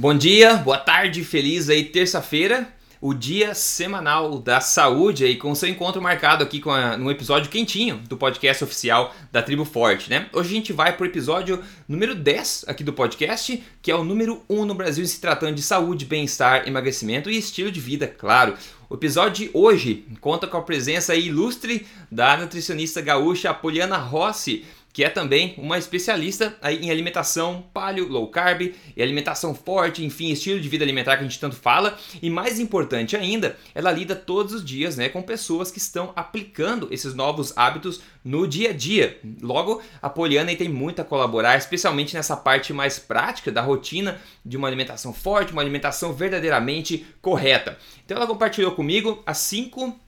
Bom dia, boa tarde, feliz aí terça-feira, o dia semanal da saúde aí com seu encontro marcado aqui com a, num episódio quentinho do podcast oficial da Tribo Forte, né? Hoje a gente vai pro episódio número 10 aqui do podcast, que é o número 1 no Brasil se tratando de saúde, bem-estar, emagrecimento e estilo de vida, claro. O episódio de hoje conta com a presença ilustre da nutricionista gaúcha Poliana Rossi, que é também uma especialista em alimentação paleo, low carb e alimentação forte, enfim, estilo de vida alimentar que a gente tanto fala. E mais importante ainda, ela lida todos os dias né, com pessoas que estão aplicando esses novos hábitos no dia a dia. Logo, a Poliana tem muito a colaborar, especialmente nessa parte mais prática da rotina de uma alimentação forte, uma alimentação verdadeiramente correta. Então ela compartilhou comigo as cinco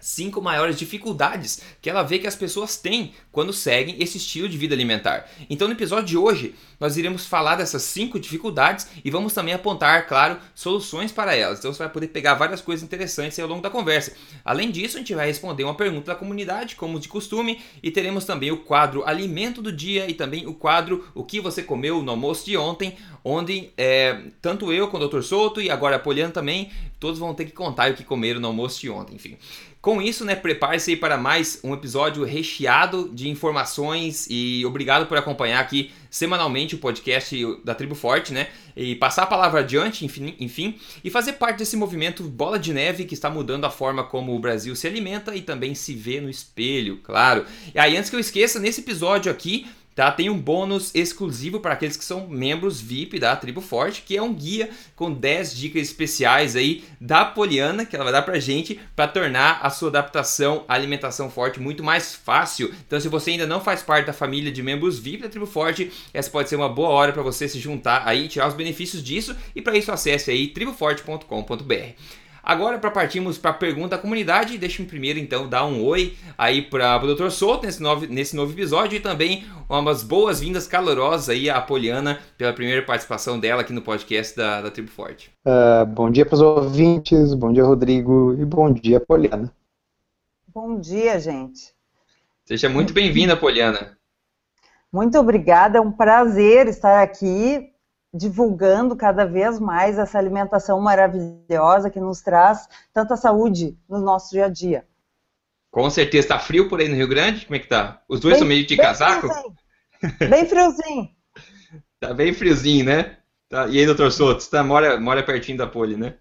cinco maiores dificuldades que ela vê que as pessoas têm quando seguem esse estilo de vida alimentar. Então, no episódio de hoje, nós iremos falar dessas cinco dificuldades e vamos também apontar, claro, soluções para elas. Então, você vai poder pegar várias coisas interessantes ao longo da conversa. Além disso, a gente vai responder uma pergunta da comunidade, como de costume, e teremos também o quadro Alimento do Dia e também o quadro O que você comeu no almoço de ontem, onde é, tanto eu com o Dr. Souto e agora a Poliana também, todos vão ter que contar o que comeram no almoço de ontem, enfim. Com isso, né, prepare-se para mais um episódio recheado de informações e obrigado por acompanhar aqui semanalmente o podcast da Tribo Forte, né? E passar a palavra adiante, enfim, enfim, e fazer parte desse movimento bola de neve que está mudando a forma como o Brasil se alimenta e também se vê no espelho, claro. E aí, antes que eu esqueça, nesse episódio aqui, Tá? Tem um bônus exclusivo para aqueles que são membros VIP da Tribo Forte, que é um guia com 10 dicas especiais aí da Poliana, que ela vai dar pra gente para tornar a sua adaptação à alimentação forte muito mais fácil. Então, se você ainda não faz parte da família de membros VIP da Tribo Forte, essa pode ser uma boa hora para você se juntar aí, tirar os benefícios disso e para isso acesse aí triboforte.com.br. Agora, para partirmos para a pergunta da comunidade, deixe-me primeiro então dar um oi aí para o Dr. Souto nesse novo, nesse novo episódio e também umas boas-vindas calorosas aí à Poliana pela primeira participação dela aqui no podcast da, da Tribo Forte. Uh, bom dia para os ouvintes, bom dia Rodrigo e bom dia Poliana. Bom dia, gente. Seja muito bem-vinda, Poliana. Muito obrigada, é um prazer estar aqui divulgando cada vez mais essa alimentação maravilhosa que nos traz tanta saúde no nosso dia a dia. Com certeza. Está frio por aí no Rio Grande? Como é que tá? Os dois bem, são meio de casaco? Friozinho. Bem friozinho. tá bem friozinho, né? Tá. E aí, doutor Soto, você tá, mora, mora pertinho da Poli, né?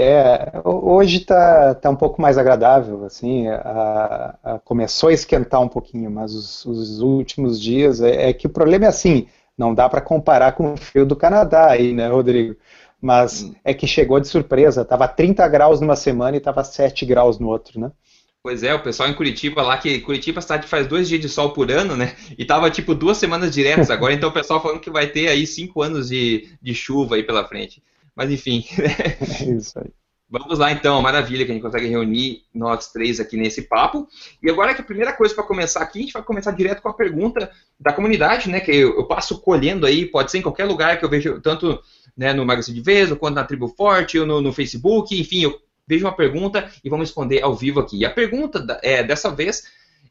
É, hoje tá, tá um pouco mais agradável, assim, a, a começou a esquentar um pouquinho, mas os, os últimos dias, é, é, que o problema é assim, não dá para comparar com o frio do Canadá aí, né, Rodrigo? Mas hum. é que chegou de surpresa, estava 30 graus numa semana e estava 7 graus no outro, né? Pois é, o pessoal em Curitiba lá, que Curitiba cidade faz dois dias de sol por ano, né? E tava tipo duas semanas diretas agora, então o pessoal falando que vai ter aí cinco anos de, de chuva aí pela frente. Mas enfim. é isso aí. Vamos lá então, maravilha que a gente consegue reunir nós três aqui nesse papo. E agora que a primeira coisa para começar aqui, a gente vai começar direto com a pergunta da comunidade, né? Que eu, eu passo colhendo aí, pode ser em qualquer lugar que eu vejo, tanto né, no Magazine de Vez, quanto na Tribo Forte, ou no, no, Facebook, enfim, eu vejo uma pergunta e vamos responder ao vivo aqui. E a pergunta é, dessa vez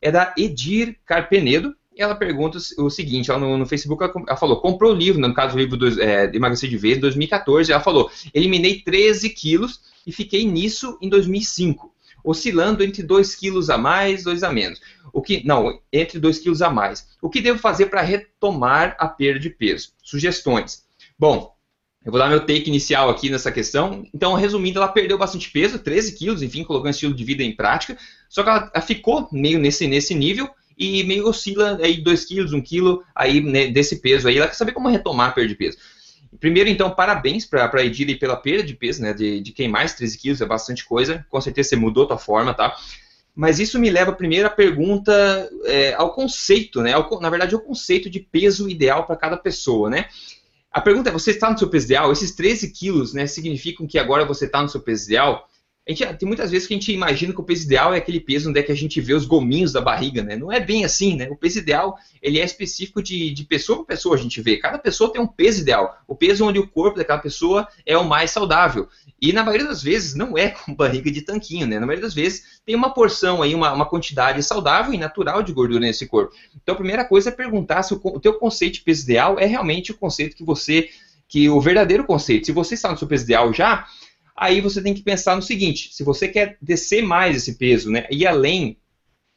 é da Edir Carpenedo, e ela pergunta o seguinte, ela no, no Facebook ela, ela, falou, comprou o livro, no caso o livro do, é, de emagrecer de vez, 2014, ela falou, eliminei 13 quilos e fiquei nisso em 2005, oscilando entre 2 quilos a mais, 2 a menos. O que não, entre 2 quilos a mais. O que devo fazer para retomar a perda de peso? Sugestões. Bom, eu vou dar meu take inicial aqui nessa questão. Então, resumindo, ela perdeu bastante peso, 13 quilos, enfim, colocou um estilo de vida em prática. Só que ela ficou meio nesse, nesse nível e meio oscila aí 2 quilos, 1 quilo aí né, desse peso aí. Ela quer saber como retomar a perda de peso. Primeiro, então, parabéns para a Edila pela perda de peso, né? De, de quem mais 13 quilos é bastante coisa. Com certeza você mudou a tua forma, tá? Mas isso me leva primeiro à pergunta, é, ao conceito, né? Ao, na verdade, ao conceito de peso ideal para cada pessoa, né? A pergunta é: você está no seu peso ideal? Esses 13 quilos, né, significam que agora você está no seu peso ideal? A gente, tem muitas vezes que a gente imagina que o peso ideal é aquele peso onde é que a gente vê os gominhos da barriga, né? Não é bem assim, né? O peso ideal, ele é específico de, de pessoa para pessoa, a gente vê. Cada pessoa tem um peso ideal. O peso onde o corpo daquela pessoa é o mais saudável. E na maioria das vezes não é com barriga de tanquinho, né? Na maioria das vezes tem uma porção aí, uma, uma quantidade saudável e natural de gordura nesse corpo. Então a primeira coisa é perguntar se o, o teu conceito de peso ideal é realmente o conceito que você que o verdadeiro conceito, se você está no seu peso ideal já, aí você tem que pensar no seguinte: se você quer descer mais esse peso, né, ir além,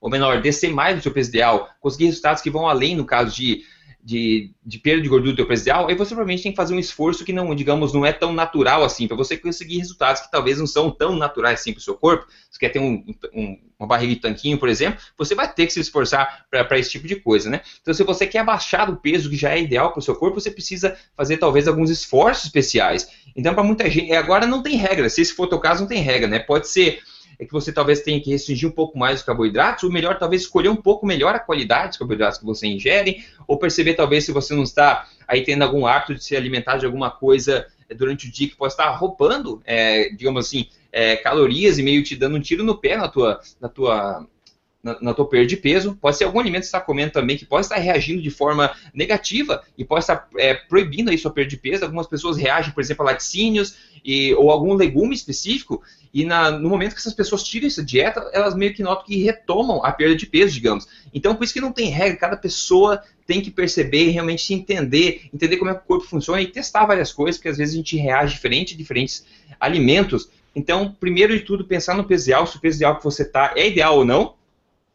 ou menor, descer mais do seu peso ideal, conseguir resultados que vão além, no caso de de, de perda de gordura do teu peso ideal, aí você provavelmente tem que fazer um esforço que não, digamos, não é tão natural assim, para você conseguir resultados que talvez não são tão naturais assim para o seu corpo. Você quer ter um, um, uma barriga de tanquinho, por exemplo, você vai ter que se esforçar para esse tipo de coisa, né? Então, se você quer abaixar do peso que já é ideal para o seu corpo, você precisa fazer talvez alguns esforços especiais. Então, para muita gente, agora não tem regra, se esse for o teu caso, não tem regra, né? Pode ser é que você talvez tenha que restringir um pouco mais os carboidratos, ou melhor, talvez escolher um pouco melhor a qualidade dos carboidratos que você ingere, ou perceber talvez se você não está aí tendo algum hábito de se alimentar de alguma coisa é, durante o dia que pode estar roubando, é, digamos assim, é, calorias e meio te dando um tiro no pé na tua, na tua na, na tua perda de peso, pode ser algum alimento que você está comendo também que pode estar reagindo de forma negativa e pode estar é, proibindo aí sua perda de peso. Algumas pessoas reagem, por exemplo, a laticínios e, ou algum legume específico e na, no momento que essas pessoas tiram essa dieta, elas meio que notam que retomam a perda de peso, digamos. Então, por isso que não tem regra, cada pessoa tem que perceber realmente se entender, entender como é que o corpo funciona e testar várias coisas, porque às vezes a gente reage diferente a diferentes alimentos. Então, primeiro de tudo, pensar no peso ideal, se o peso ideal que você está é ideal ou não,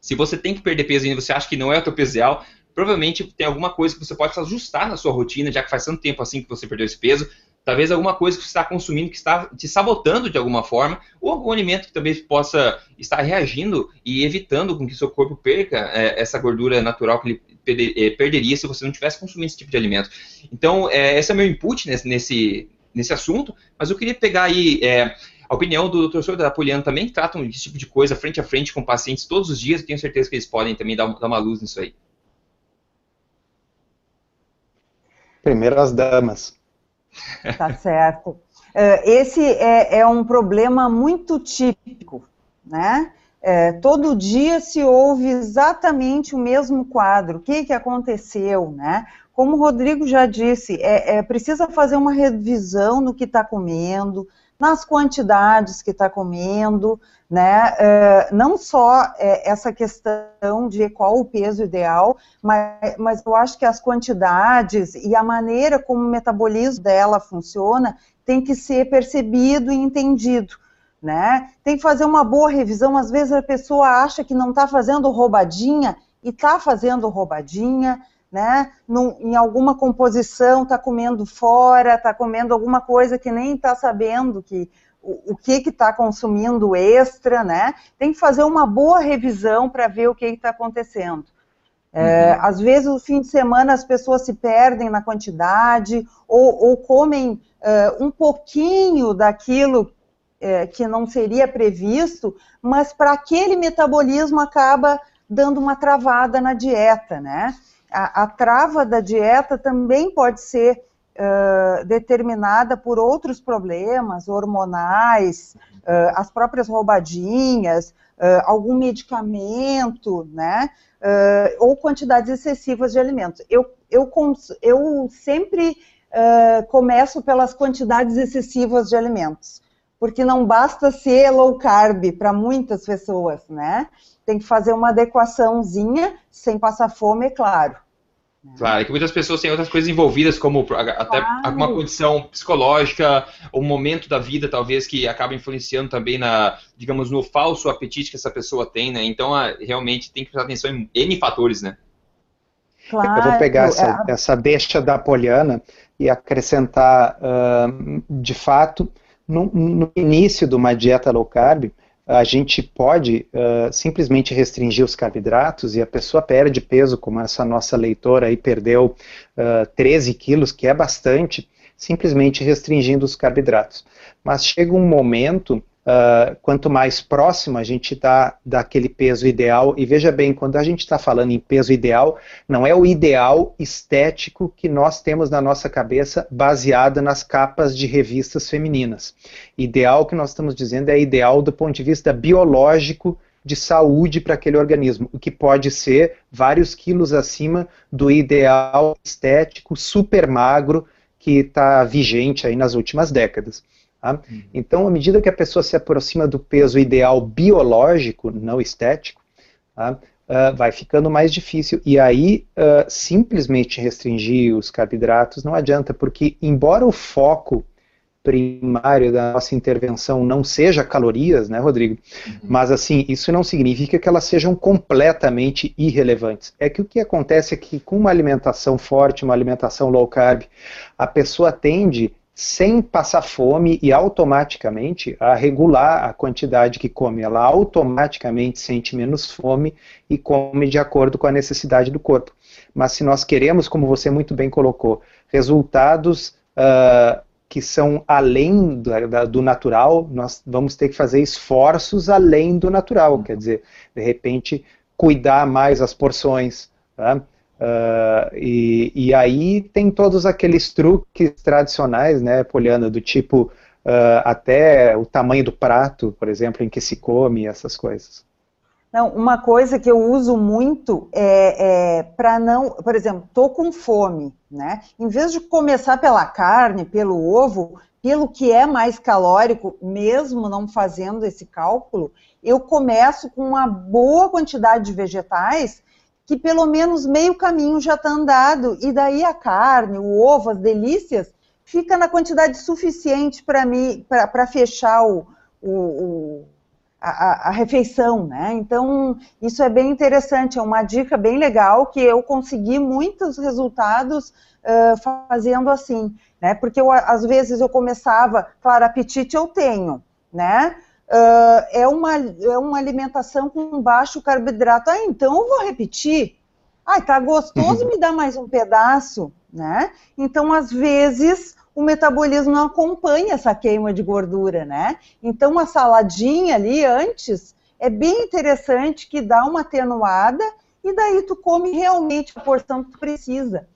se você tem que perder peso e você acha que não é o teu peso ideal, provavelmente tem alguma coisa que você pode ajustar na sua rotina, já que faz tanto tempo assim que você perdeu esse peso. Talvez alguma coisa que você está consumindo que está te sabotando de alguma forma, ou algum alimento que também possa estar reagindo e evitando com que seu corpo perca é, essa gordura natural que ele é, perderia se você não tivesse consumindo esse tipo de alimento. Então, é, esse é meu input nesse, nesse, nesse assunto, mas eu queria pegar aí é, a opinião do Dr. Souza da Poliana também, tratam esse tipo de coisa frente a frente com pacientes todos os dias, tenho certeza que eles podem também dar, dar uma luz nisso aí. Primeiro as damas. Tá certo. É, esse é, é um problema muito típico, né? É, todo dia se ouve exatamente o mesmo quadro. O que, que aconteceu, né? Como o Rodrigo já disse, é, é precisa fazer uma revisão no que está comendo, nas quantidades que está comendo, né? É, não só é, essa questão de qual o peso ideal, mas, mas eu acho que as quantidades e a maneira como o metabolismo dela funciona tem que ser percebido e entendido. Né? Tem que fazer uma boa revisão. Às vezes a pessoa acha que não está fazendo roubadinha e está fazendo roubadinha, né? Num, em alguma composição está comendo fora, está comendo alguma coisa que nem está sabendo que o, o que está consumindo extra, né? Tem que fazer uma boa revisão para ver o que está acontecendo. É, uhum. Às vezes, no fim de semana, as pessoas se perdem na quantidade ou, ou comem uh, um pouquinho daquilo uh, que não seria previsto, mas para aquele metabolismo acaba dando uma travada na dieta, né? A, a trava da dieta também pode ser uh, determinada por outros problemas hormonais, uh, as próprias roubadinhas, uh, algum medicamento, né? ou quantidades excessivas de alimentos. Eu, eu, eu sempre começo pelas quantidades excessivas de alimentos, porque não basta ser low carb para muitas pessoas, né? Tem que fazer uma adequaçãozinha, sem passar fome, é claro. Claro, é que muitas pessoas têm outras coisas envolvidas, como até claro. alguma condição psicológica, o momento da vida, talvez, que acaba influenciando também na, digamos, no falso apetite que essa pessoa tem, né? Então, realmente tem que prestar atenção em N fatores, né? Claro. Eu vou pegar essa, essa deixa da Poliana e acrescentar, uh, de fato, no, no início de uma dieta low carb, a gente pode uh, simplesmente restringir os carboidratos e a pessoa perde peso, como essa nossa leitora aí perdeu uh, 13 quilos, que é bastante, simplesmente restringindo os carboidratos. Mas chega um momento Uh, quanto mais próximo a gente está daquele peso ideal, e veja bem, quando a gente está falando em peso ideal, não é o ideal estético que nós temos na nossa cabeça baseado nas capas de revistas femininas. Ideal que nós estamos dizendo é ideal do ponto de vista biológico de saúde para aquele organismo, o que pode ser vários quilos acima do ideal estético super magro que está vigente aí nas últimas décadas. Tá? Uhum. Então, à medida que a pessoa se aproxima do peso ideal biológico, não estético, tá? uh, vai ficando mais difícil. E aí, uh, simplesmente restringir os carboidratos não adianta, porque, embora o foco primário da nossa intervenção não seja calorias, né, Rodrigo? Uhum. Mas assim, isso não significa que elas sejam completamente irrelevantes. É que o que acontece é que com uma alimentação forte, uma alimentação low carb, a pessoa tende sem passar fome e automaticamente a regular a quantidade que come. Ela automaticamente sente menos fome e come de acordo com a necessidade do corpo. Mas se nós queremos, como você muito bem colocou, resultados uh, que são além do, do, natural, nós vamos ter que fazer esforços além do natural. Quer dizer, de repente, cuidar mais as porções. Tá? Uh, e, e, aí tem todos aqueles truques tradicionais, né, Poliana, do tipo uh, até o tamanho do prato, por exemplo, em que se come, essas coisas. Não, uma coisa que eu uso muito é, é para não, por exemplo, tô com fome, né? Em vez de começar pela carne, pelo ovo, pelo que é mais calórico, mesmo não fazendo esse cálculo, eu começo com uma boa quantidade de vegetais que pelo menos meio caminho já está andado, e daí a carne, o ovo, as delícias, fica na quantidade suficiente para mim, para fechar o, o, o a, a, refeição, né? Então, isso é bem interessante, é uma dica bem legal que eu consegui muitos resultados uh, fazendo assim, né? Porque eu, às vezes eu começava, claro, apetite eu tenho, né? Uh, é, uma, é uma alimentação com baixo carboidrato. Ah, então eu vou repetir. Ah, tá gostoso, uhum. me dá mais um pedaço, né? Então, às vezes, o metabolismo não acompanha essa queima de gordura, né? Então, uma saladinha ali antes é bem interessante que dá uma atenuada e daí tu come realmente a porção que tu precisa.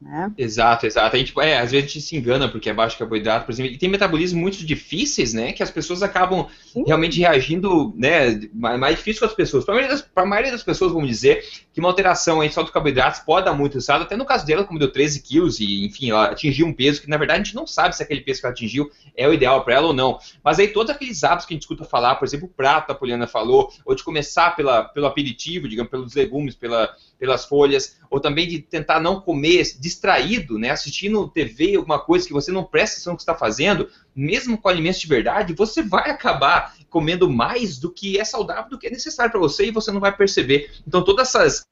Né? Exato, exato. A gente, é, às vezes a gente se engana porque é baixo carboidrato, por exemplo, e tem metabolismos muito difíceis, né? Que as pessoas acabam Sim. realmente reagindo, né? Mais difícil com as pessoas. Para a maioria, maioria, das pessoas, vamos dizer, que uma alteração aí só do carboidratos pode dar muito resultado. Até no caso dela, como deu 13 quilos e, enfim, ela atingiu um peso que, na verdade, a gente não sabe se aquele peso que ela atingiu é o ideal para ela ou não. Mas aí todos aqueles hábitos que a gente escuta falar, por exemplo, o prato, a Poliana falou, ou de começar pela, pelo aperitivo, digamos, pelos legumes, pela pelas folhas, ou também de tentar não comer distraído, né, assistindo TV, alguma coisa que você não presta atenção no que está fazendo, mesmo com alimentos de verdade, você vai acabar comendo mais do que é saudável, do que é necessário para você e você não vai perceber. Então, todas essas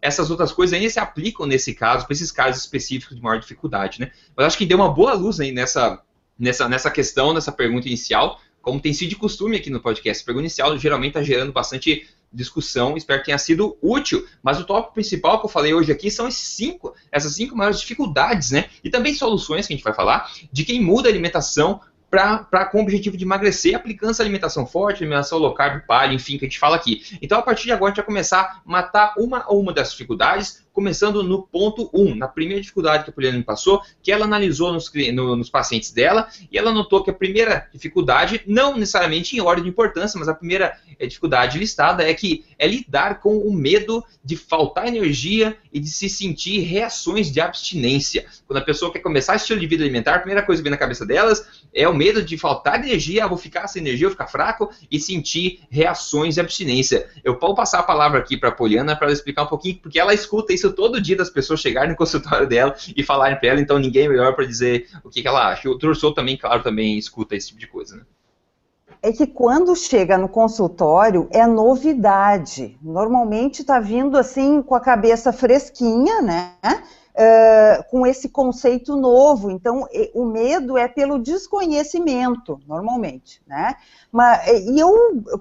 essas outras coisas ainda se aplicam nesse caso, para esses casos específicos de maior dificuldade, né? Mas acho que deu uma boa luz aí nessa, nessa, nessa questão, nessa pergunta inicial, como tem sido de costume aqui no podcast. A pergunta inicial geralmente está gerando bastante discussão, espero que tenha sido útil. Mas o tópico principal que eu falei hoje aqui são esses cinco, essas cinco maiores dificuldades, né? E também soluções que a gente vai falar de quem muda a alimentação para com o objetivo de emagrecer, aplicando essa alimentação forte, alimentação low carb, paleo, enfim, que a gente fala aqui. Então, a partir de agora, a gente vai começar a matar uma ou uma das dificuldades, começando no ponto 1, um, na primeira dificuldade que a Poliana me passou, que ela analisou nos, no, nos pacientes dela, e ela notou que a primeira dificuldade, não necessariamente em ordem de importância, mas a primeira eh, dificuldade listada é que é lidar com o medo de faltar energia e de se sentir reações de abstinência. Quando a pessoa quer começar estilo de vida alimentar, a primeira coisa que vem na cabeça delas é o medo de faltar energia, ah, vou ficar sem energia, vou ficar fraco e sentir reações de abstinência. Eu vou passar a palavra aqui para a Poliana para ela explicar um pouquinho, porque ela escuta isso todo dia das pessoas chegarem no consultório dela e falarem para ela, então ninguém é melhor para dizer o que, que, ela acha. O Dr. também, claro, também escuta esse tipo de coisa, né? É que quando chega no consultório é novidade. Normalmente está vindo assim com a cabeça fresquinha, né? Uh, com esse conceito novo. Então, o medo é pelo desconhecimento, normalmente, né? Mas, e eu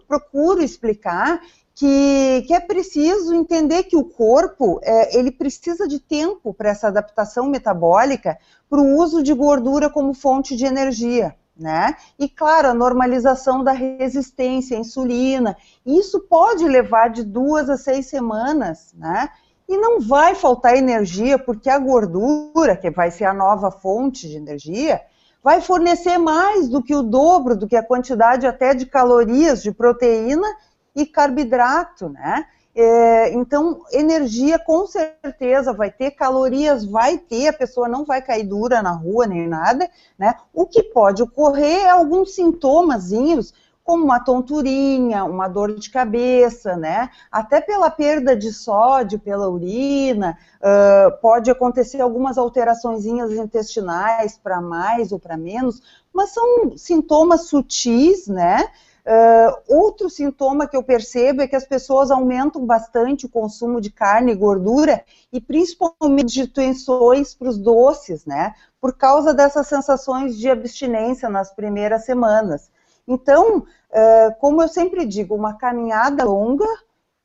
procuro explicar que, que é preciso entender que o corpo é, ele precisa de tempo para essa adaptação metabólica para o uso de gordura como fonte de energia. Né? E claro, a normalização da resistência à insulina. Isso pode levar de duas a seis semanas, né? E não vai faltar energia, porque a gordura, que vai ser a nova fonte de energia, vai fornecer mais do que o dobro do que a quantidade até de calorias de proteína e carboidrato, né? É, então, energia com certeza vai ter, calorias vai ter, a pessoa não vai cair dura na rua nem nada, né? O que pode ocorrer é alguns sintomazinhos, como uma tonturinha, uma dor de cabeça, né? Até pela perda de sódio pela urina, uh, pode acontecer algumas alterações intestinais para mais ou para menos, mas são sintomas sutis, né? Uh, outro sintoma que eu percebo é que as pessoas aumentam bastante o consumo de carne e gordura e principalmente de tensões para os doces, né? Por causa dessas sensações de abstinência nas primeiras semanas. Então, uh, como eu sempre digo, uma caminhada longa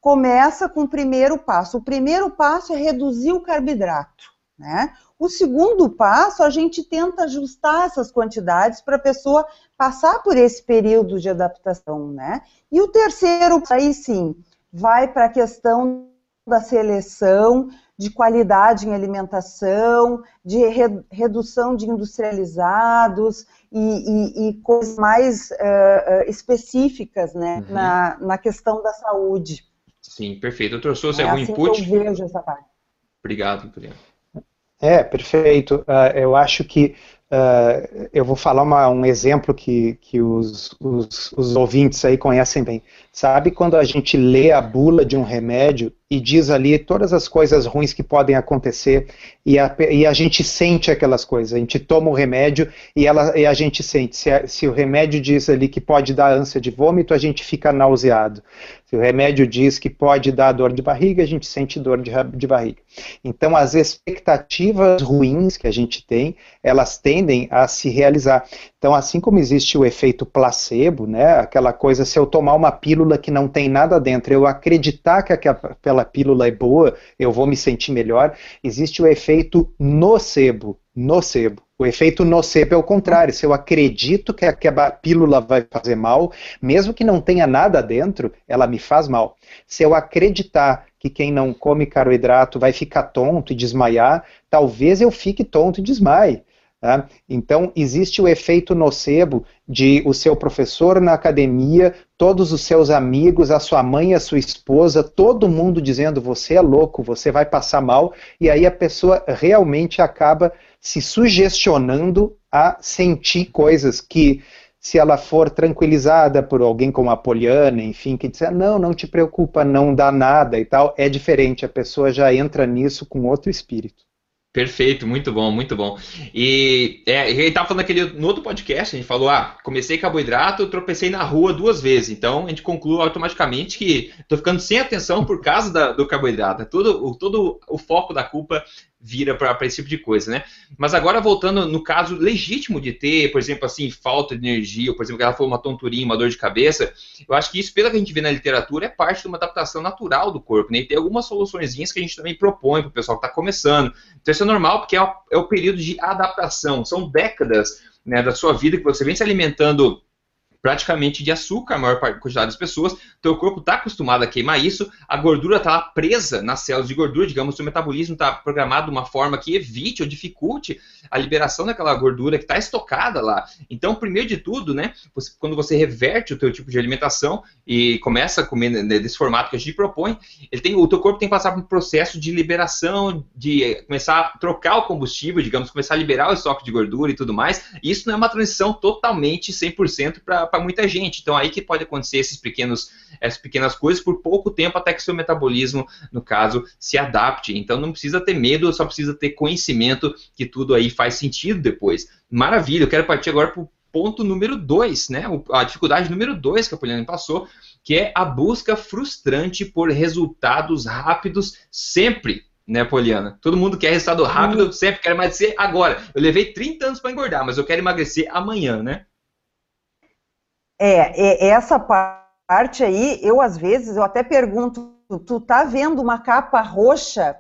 começa com o primeiro passo. O primeiro passo é reduzir o carboidrato, né? O segundo passo, a gente tenta ajustar essas quantidades para a pessoa passar por esse período de adaptação, né? E o terceiro, aí sim, vai para a questão da seleção, de qualidade em alimentação, de re, redução de industrializados e, e, e coisas mais uh, específicas, né, uhum. na, na questão da saúde. Sim, perfeito. Eu trouxe é algum assim input? eu vejo essa parte. Obrigado, Juliana. É, perfeito. Uh, eu acho que uh, eu vou falar uma, um exemplo que, que os, os, os, ouvintes aí conhecem bem. Sabe quando a gente lê a bula de um remédio e diz ali todas as coisas ruins que podem acontecer e a, e a gente sente aquelas coisas. A gente toma o remédio e, ela, e a gente sente. Se, a, se o remédio diz ali que pode dar ânsia de vômito, a gente fica nauseado. Se o remédio diz que pode dar dor de barriga, a gente sente dor de, de barriga. Então, as expectativas ruins que a gente tem, elas tendem a se realizar. Então, assim como existe o efeito placebo, né, aquela coisa, se eu tomar uma pílula que não tem nada dentro, eu acreditar que aquela pílula é boa, eu vou me sentir melhor, existe o efeito nocebo, nocebo. O efeito nocebo é o contrário. Se eu acredito que a pílula vai fazer mal, mesmo que não tenha nada dentro, ela me faz mal. Se eu acreditar que quem não come carboidrato vai ficar tonto e desmaiar, talvez eu fique tonto e desmaie. Tá? Então, existe o efeito nocebo de o seu professor na academia, todos os seus amigos, a sua mãe, a sua esposa, todo mundo dizendo você é louco, você vai passar mal, e aí a pessoa realmente acaba se sugestionando a sentir coisas que, se ela for tranquilizada por alguém como a Poliana, enfim, que disser, não, não te preocupa, não dá nada e tal, é diferente, a pessoa já entra nisso com outro espírito. Perfeito, muito bom, muito bom. E é, ele estava falando aquele no outro podcast, a gente falou, ah, comecei carboidrato, tropecei na rua duas vezes. Então a gente conclui automaticamente que estou ficando sem atenção por causa da, do carboidrato. É todo, o, todo o foco da culpa vira para esse tipo de coisa, né? Mas agora voltando no caso legítimo de ter, por exemplo, assim, falta de energia, ou por exemplo, que ela foi uma tonturinha, uma dor de cabeça, eu acho que isso, pelo que a gente vê na literatura, é parte de uma adaptação natural do corpo, né? E tem algumas soluções que a gente também propõe para o pessoal que está começando. Então isso é normal porque é o, é o período de adaptação, são décadas né, da sua vida que você vem se alimentando praticamente de açúcar, a maior quantidade das pessoas, teu corpo está acostumado a queimar isso, a gordura está presa nas células de gordura, digamos, seu metabolismo está programado de uma forma que evite ou dificulte a liberação daquela gordura que está estocada lá. Então, primeiro de tudo, né, você, quando você reverte o teu tipo de alimentação e começa a comer desse formato que a gente propõe, ele tem, o teu corpo tem que passar por um processo de liberação, de começar a trocar o combustível, digamos, começar a liberar o estoque de gordura e tudo mais, e isso não é uma transição totalmente 100% para para muita gente. Então aí que pode acontecer esses pequenos, essas pequenas coisas por pouco tempo até que seu metabolismo, no caso, se adapte. Então não precisa ter medo, só precisa ter conhecimento que tudo aí faz sentido depois. Maravilha, eu quero partir agora para o ponto número 2, né? A dificuldade número 2 que a Poliana passou, que é a busca frustrante por resultados rápidos sempre né, Poliana? Todo mundo quer resultado rápido, sempre quer emagrecer agora. Eu levei 30 anos para engordar, mas eu quero emagrecer amanhã, né? É, é, essa parte aí, eu às vezes, eu até pergunto, tu tá vendo uma capa roxa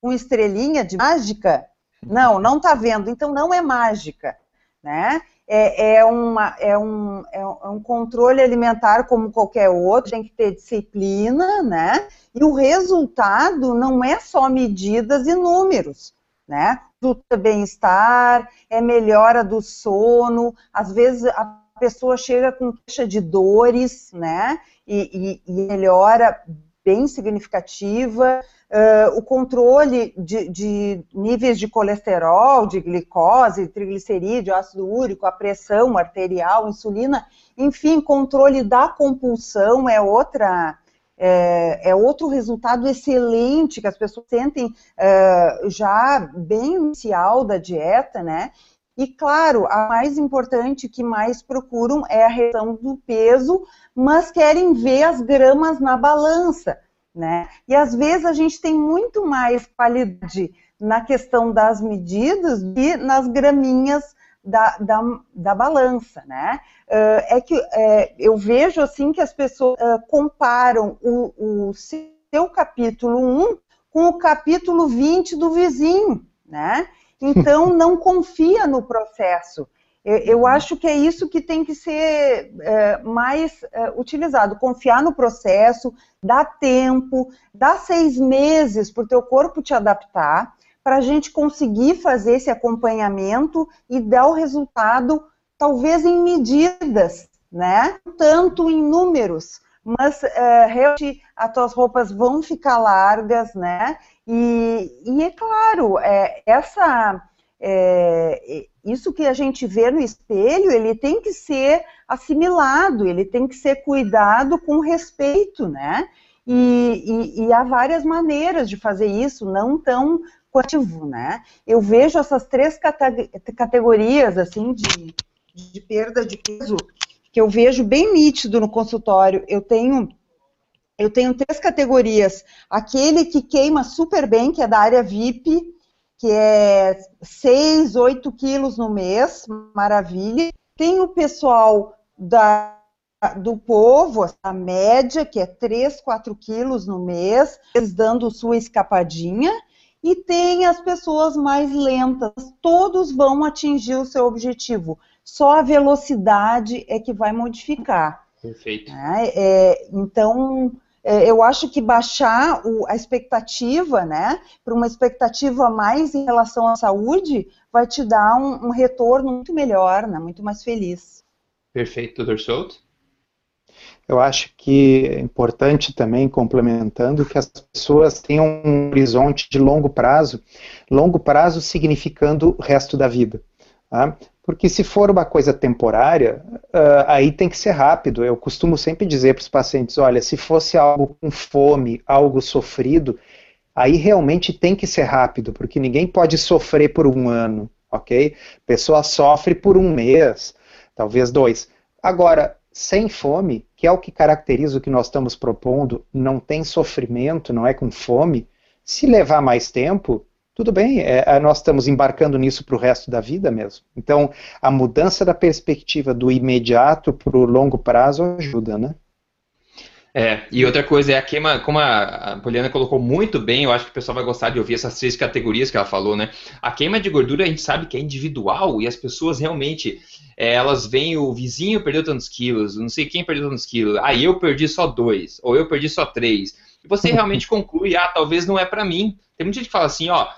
com estrelinha de mágica? Não, não tá vendo, então não é mágica, né? É, é, uma, é, um, é um controle alimentar como qualquer outro, tem que ter disciplina, né? E o resultado não é só medidas e números, né? Do bem-estar, é melhora do sono, às vezes a pessoa chega com queixa de dores, né? E, e, e melhora bem significativa, uh, o controle de, de, níveis de colesterol, de glicose, triglicerídeo, ácido úrico, a pressão arterial, insulina, enfim, controle da compulsão é outra é, é, outro resultado excelente que as pessoas sentem é, já bem inicial da dieta, né? E claro, a mais importante que mais procuram é a redução do peso, mas querem ver as gramas na balança, né? E às vezes a gente tem muito mais qualidade na questão das medidas que nas graminhas da, da, da balança, né? Uh, é que é, eu vejo assim que as pessoas uh, comparam o, o seu capítulo 1 com o capítulo 20 do vizinho, né? Então não confia no processo. Eu, eu, uhum. acho que é isso que tem que ser é, mais é, utilizado. Confiar no processo, dar tempo, dar seis meses para o teu corpo te adaptar para a gente conseguir fazer esse acompanhamento e dar o resultado, talvez em medidas, né? Tanto em números, mas é, realmente as tuas roupas vão ficar largas, né? E, e é claro, é, essa é, isso que a gente vê no espelho, ele tem que ser assimilado, ele tem que ser cuidado com respeito, né? E, e, e, há várias maneiras de fazer isso, não tão quantitativo, né? Eu vejo essas três categorias, assim, de, de perda de peso, que eu vejo bem nítido no consultório. Eu tenho eu tenho três categorias. Aquele que queima super bem, que é da área VIP, que é 6, 8 quilos no mês, maravilha. Tem o pessoal da, do povo, a média, que é 3, 4 quilos no mês, dando sua escapadinha e tem as pessoas mais lentas. Todos vão atingir o seu objetivo. Só a velocidade é que vai modificar. Perfeito. Né? É, então, é, eu acho que baixar o, a expectativa, né, para uma expectativa mais em relação à saúde, vai te dar um, um retorno muito melhor, né, muito mais feliz. Perfeito, doutor Souto. Eu acho que é importante também, complementando, que as pessoas tenham um horizonte de longo prazo, longo prazo significando o resto da vida. Tá? Porque se for uma coisa temporária, uh, aí tem que ser rápido. Eu costumo sempre dizer para os pacientes: olha, se fosse algo com fome, algo sofrido, aí realmente tem que ser rápido, porque ninguém pode sofrer por um ano, ok? A pessoa sofre por um mês, talvez dois. Agora, sem fome, que é o que caracteriza o que nós estamos propondo, não tem sofrimento, não é com fome, se levar mais tempo, tudo bem, é, é nós estamos embarcando nisso para o resto da vida mesmo. Então, a mudança da perspectiva do imediato para o longo prazo ajuda, né? É, e outra coisa é a queima, como a, Poliana colocou muito bem, eu acho que o pessoal vai gostar de ouvir essas três categorias que ela falou, né? A queima de gordura a gente sabe que é individual e as pessoas realmente, é, elas veem o vizinho perdeu tantos quilos, não sei quem perdeu tantos quilos, aí ah, eu perdi só dois, ou eu perdi só três. E você realmente conclui, ah, talvez não é para mim. Tem muita gente que fala assim, ó,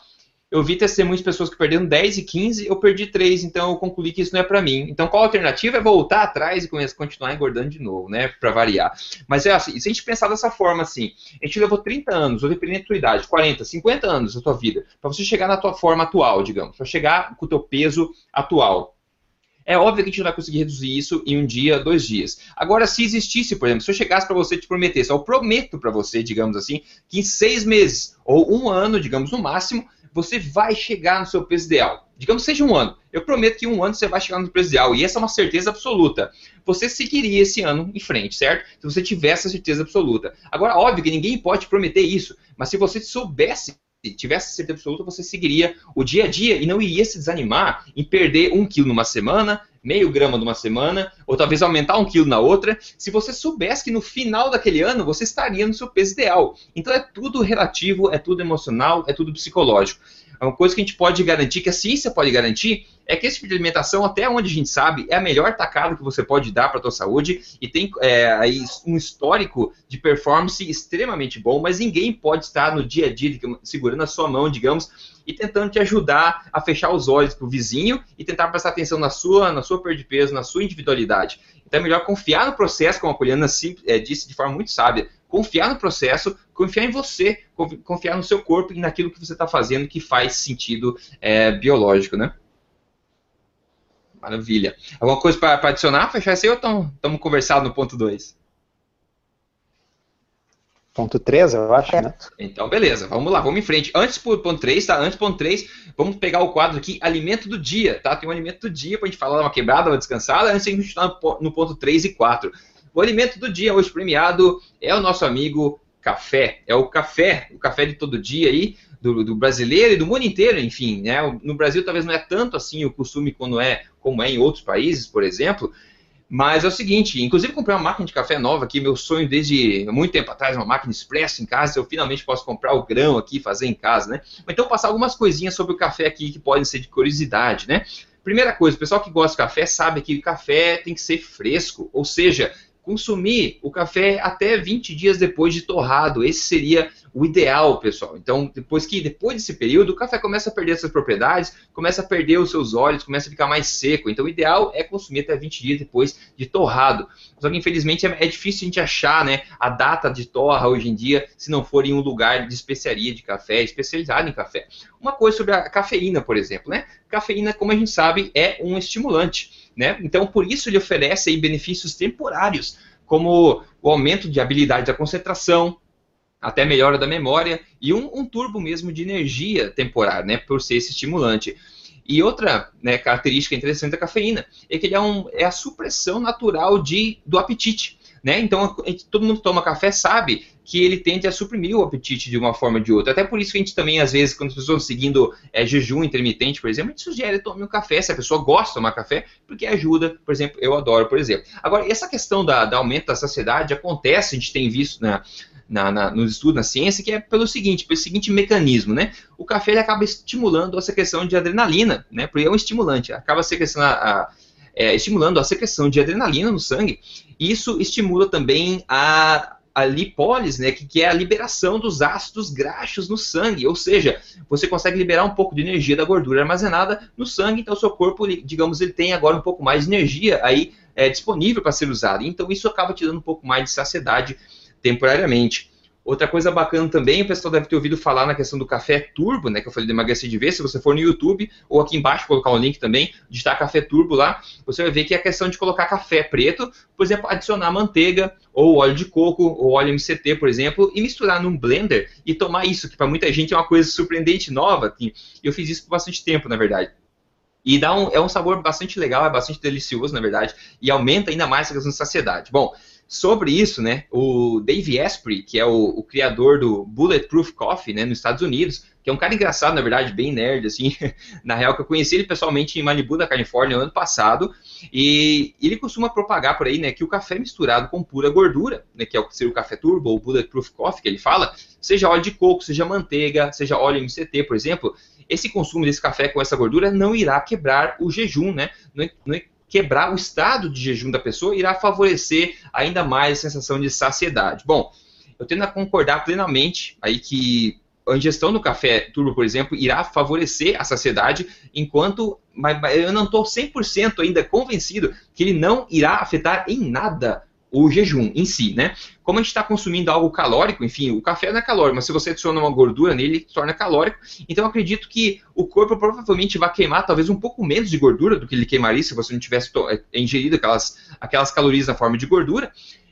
eu vi testemunhos de pessoas que perderam 10 e 15, eu perdi 3, então eu concluí que isso não é para mim. Então qual a alternativa? É voltar atrás e continuar engordando de novo, né? Para variar. Mas é assim, se a gente pensar dessa forma assim, a gente levou 30 anos, ou dependendo da tua idade, 40, 50 anos da tua vida, para você chegar na tua forma atual, digamos, para chegar com o teu peso atual. É óbvio que a gente não vai conseguir reduzir isso em um dia, dois dias. Agora, se existisse, por exemplo, se eu chegasse para você e te prometesse, eu prometo para você, digamos assim, que em seis meses ou um ano, digamos no máximo, você vai chegar no seu peso ideal. Digamos que seja um ano. Eu prometo que um ano você vai chegar no peso ideal. E essa é uma certeza absoluta. Você seguiria esse ano em frente, certo? Se você tivesse a certeza absoluta. Agora, óbvio que ninguém pode prometer isso. Mas se você soubesse tivesse certeza absoluta, você seguiria o dia a dia e não iria se desanimar em perder um quilo numa semana, meio grama numa semana, ou talvez aumentar um quilo na outra, se você soubesse que no final daquele ano você estaria no seu peso ideal. Então é tudo relativo, é tudo emocional, é tudo psicológico. Uma coisa que a gente pode garantir, que a ciência pode garantir, é que esse tipo de alimentação, até onde a gente sabe, é a melhor tacada que você pode dar para a tua saúde e tem é, aí um histórico de performance extremamente bom, mas ninguém pode estar no dia a dia segurando a sua mão, digamos, e tentando te ajudar a fechar os olhos para o vizinho e tentar prestar atenção na sua, na sua perda de peso, na sua individualidade. Então é melhor confiar no processo, como a Poliana é, disse de forma muito sábia, confiar no processo, confiar em você, confiar no seu corpo e naquilo que você está fazendo que faz sentido é, biológico, né? Maravilha. Alguma coisa para adicionar, fechar esse ou estamos conversando no ponto 2? Ponto 3, eu acho, né? Então, beleza, vamos lá, vamos em frente. Antes do ponto 3, tá? Antes do ponto 3, vamos pegar o quadro aqui, alimento do dia, tá? Tem um alimento do dia pra gente falar uma quebrada, uma descansada, antes de a gente estar no ponto 3 e 4. O alimento do dia hoje premiado é o nosso amigo café. É o café, o café de todo dia aí, do, do, brasileiro e do mundo inteiro, enfim, né? No Brasil talvez não é tanto assim o costume quando é como é em outros países, por exemplo, mas é o seguinte, inclusive comprei uma máquina de café nova aqui, meu sonho desde muito tempo atrás, uma máquina expresso em casa, eu finalmente posso comprar o grão aqui, fazer em casa, né? Então passar algumas coisinhas sobre o café aqui que podem ser de curiosidade, né? Primeira coisa, o pessoal que gosta de café sabe que o café tem que ser fresco, ou seja, consumir o café até 20 dias depois de torrado. Esse seria o ideal, pessoal. Então, depois que depois desse período, o café começa a perder suas propriedades, começa a perder os seus óleos, começa a ficar mais seco. Então, o ideal é consumir até 20 dias depois de torrado. Só que, infelizmente, é, é difícil a gente achar né, a data de torra hoje em dia, se não for em um lugar de especiaria de café, especializado em café. Uma coisa sobre a cafeína, por exemplo. Né? Cafeína, como a gente sabe, é um estimulante. Né? Então, por isso ele oferece aí benefícios temporários, como o aumento de habilidade da concentração, até melhora da memória e um, um turbo mesmo de energia temporária, né, por ser esse estimulante. E outra né, característica interessante da cafeína é que ele é, um, é a supressão natural de, do apetite. Né? Então, gente, todo mundo que toma café sabe que ele tende a suprimir o apetite de uma forma ou de outra. Até por isso que a gente também, às vezes, quando as pessoas estão seguindo é, jejum intermitente, por exemplo, a gente sugere tome um café, se a pessoa gosta de tomar café, porque ajuda, por exemplo, eu adoro, por exemplo. Agora, essa questão da, da aumento da saciedade acontece, a gente tem visto na, na, na, nos estudos, na ciência, que é pelo seguinte, pelo seguinte mecanismo, né? O café ele acaba estimulando a secreção de adrenalina, né? Porque é um estimulante, acaba secreção a, a é, estimulando a secreção de adrenalina no sangue. Isso estimula também a, a lipólise, né, que, que é a liberação dos ácidos graxos no sangue, ou seja, você consegue liberar um pouco de energia da gordura armazenada no sangue, então o seu corpo, digamos, ele tem agora um pouco mais de energia aí é, disponível para ser usada. Então isso acaba te dando um pouco mais de saciedade temporariamente. Outra coisa bacana também, o pessoal deve ter ouvido falar na questão do café turbo, né? Que eu falei de emagrecer de vez. Se você for no YouTube, ou aqui embaixo colocar um link também, digitar café turbo lá, você vai ver que é a questão de colocar café preto, por exemplo, adicionar manteiga, ou óleo de coco, ou óleo MCT, por exemplo, e misturar num blender e tomar isso, que para muita gente é uma coisa surpreendente, nova. E eu fiz isso por bastante tempo, na verdade. E dá um, é um sabor bastante legal, é bastante delicioso, na verdade, e aumenta ainda mais a questão de saciedade. Bom, Sobre isso, né, o Dave Asprey, que é o, o, criador do Bulletproof Coffee, né, nos Estados Unidos, que é um cara engraçado, na verdade, bem nerd, assim, na real, que eu conheci ele pessoalmente em Malibu, na Califórnia, no ano passado, e ele costuma propagar por aí, né, que o café misturado com pura gordura, né, que é o, seria o café turbo, ou Bulletproof Coffee, que ele fala, seja óleo de coco, seja manteiga, seja óleo MCT, por exemplo, esse consumo desse café com essa gordura não irá quebrar o jejum, né, não, não quebrar o estado de jejum da pessoa, irá favorecer ainda mais a sensação de saciedade. Bom, eu tendo a concordar plenamente aí que a ingestão do café turbo, por exemplo, irá favorecer a saciedade, enquanto mas eu não estou 100% ainda convencido que ele não irá afetar em nada o jejum em si, né? Como a gente está consumindo algo calórico, enfim, o café não é calórico, mas se você adiciona uma gordura nele, ele torna calórico. Então, acredito que o corpo provavelmente vai queimar talvez um pouco menos de gordura do que ele queimaria se você não tivesse eh, ingerido aquelas, aquelas calorias na forma de gordura,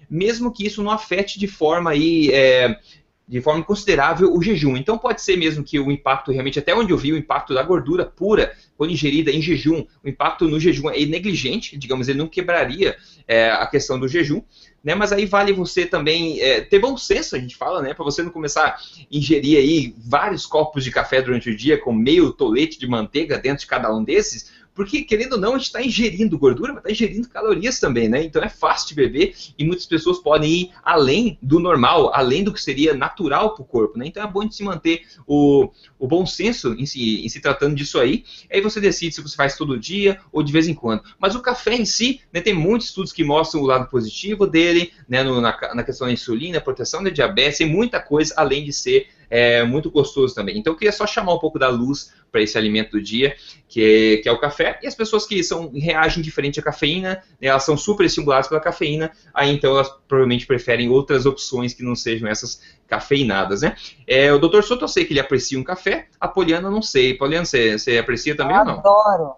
mesmo que isso não afete de forma aí, é, de forma considerável o jejum. Então pode ser mesmo que o impacto realmente, até onde eu vi, o impacto da gordura pura, quando ingerida em jejum, o impacto no jejum é negligente, digamos, ele não quebraria é, a questão do jejum, né? Mas aí vale você também é, ter bom senso, a gente fala, né? Para você não começar a ingerir aí vários copos de café durante o dia com meio tolete de manteiga dentro de cada um desses, porque, querendo ou não, a gente está ingerindo gordura, mas está ingerindo calorias também, né? Então é fácil de beber e muitas pessoas podem ir além do normal, além do que seria natural para o corpo, né? Então é bom de se manter o, o bom senso em se, em se tratando disso aí. Aí você decide se você faz todo dia ou de vez em quando. Mas o café em si, né, tem muitos estudos que mostram o lado positivo dele, né, no, na, na questão da insulina, proteção da diabetes e muita coisa além de ser é muito gostoso também. Então eu queria só chamar um pouco da luz para esse alimento do dia, que é, que é, o café, e as pessoas que são, reagem diferente à cafeína, né, elas são super estimuladas pela cafeína, aí então elas provavelmente preferem outras opções que não sejam essas cafeinadas, né? É, o Dr. Soto eu sei que ele aprecia um café, a Poliana não sei. Poliana, você, você aprecia também Adoro. ou não? Adoro,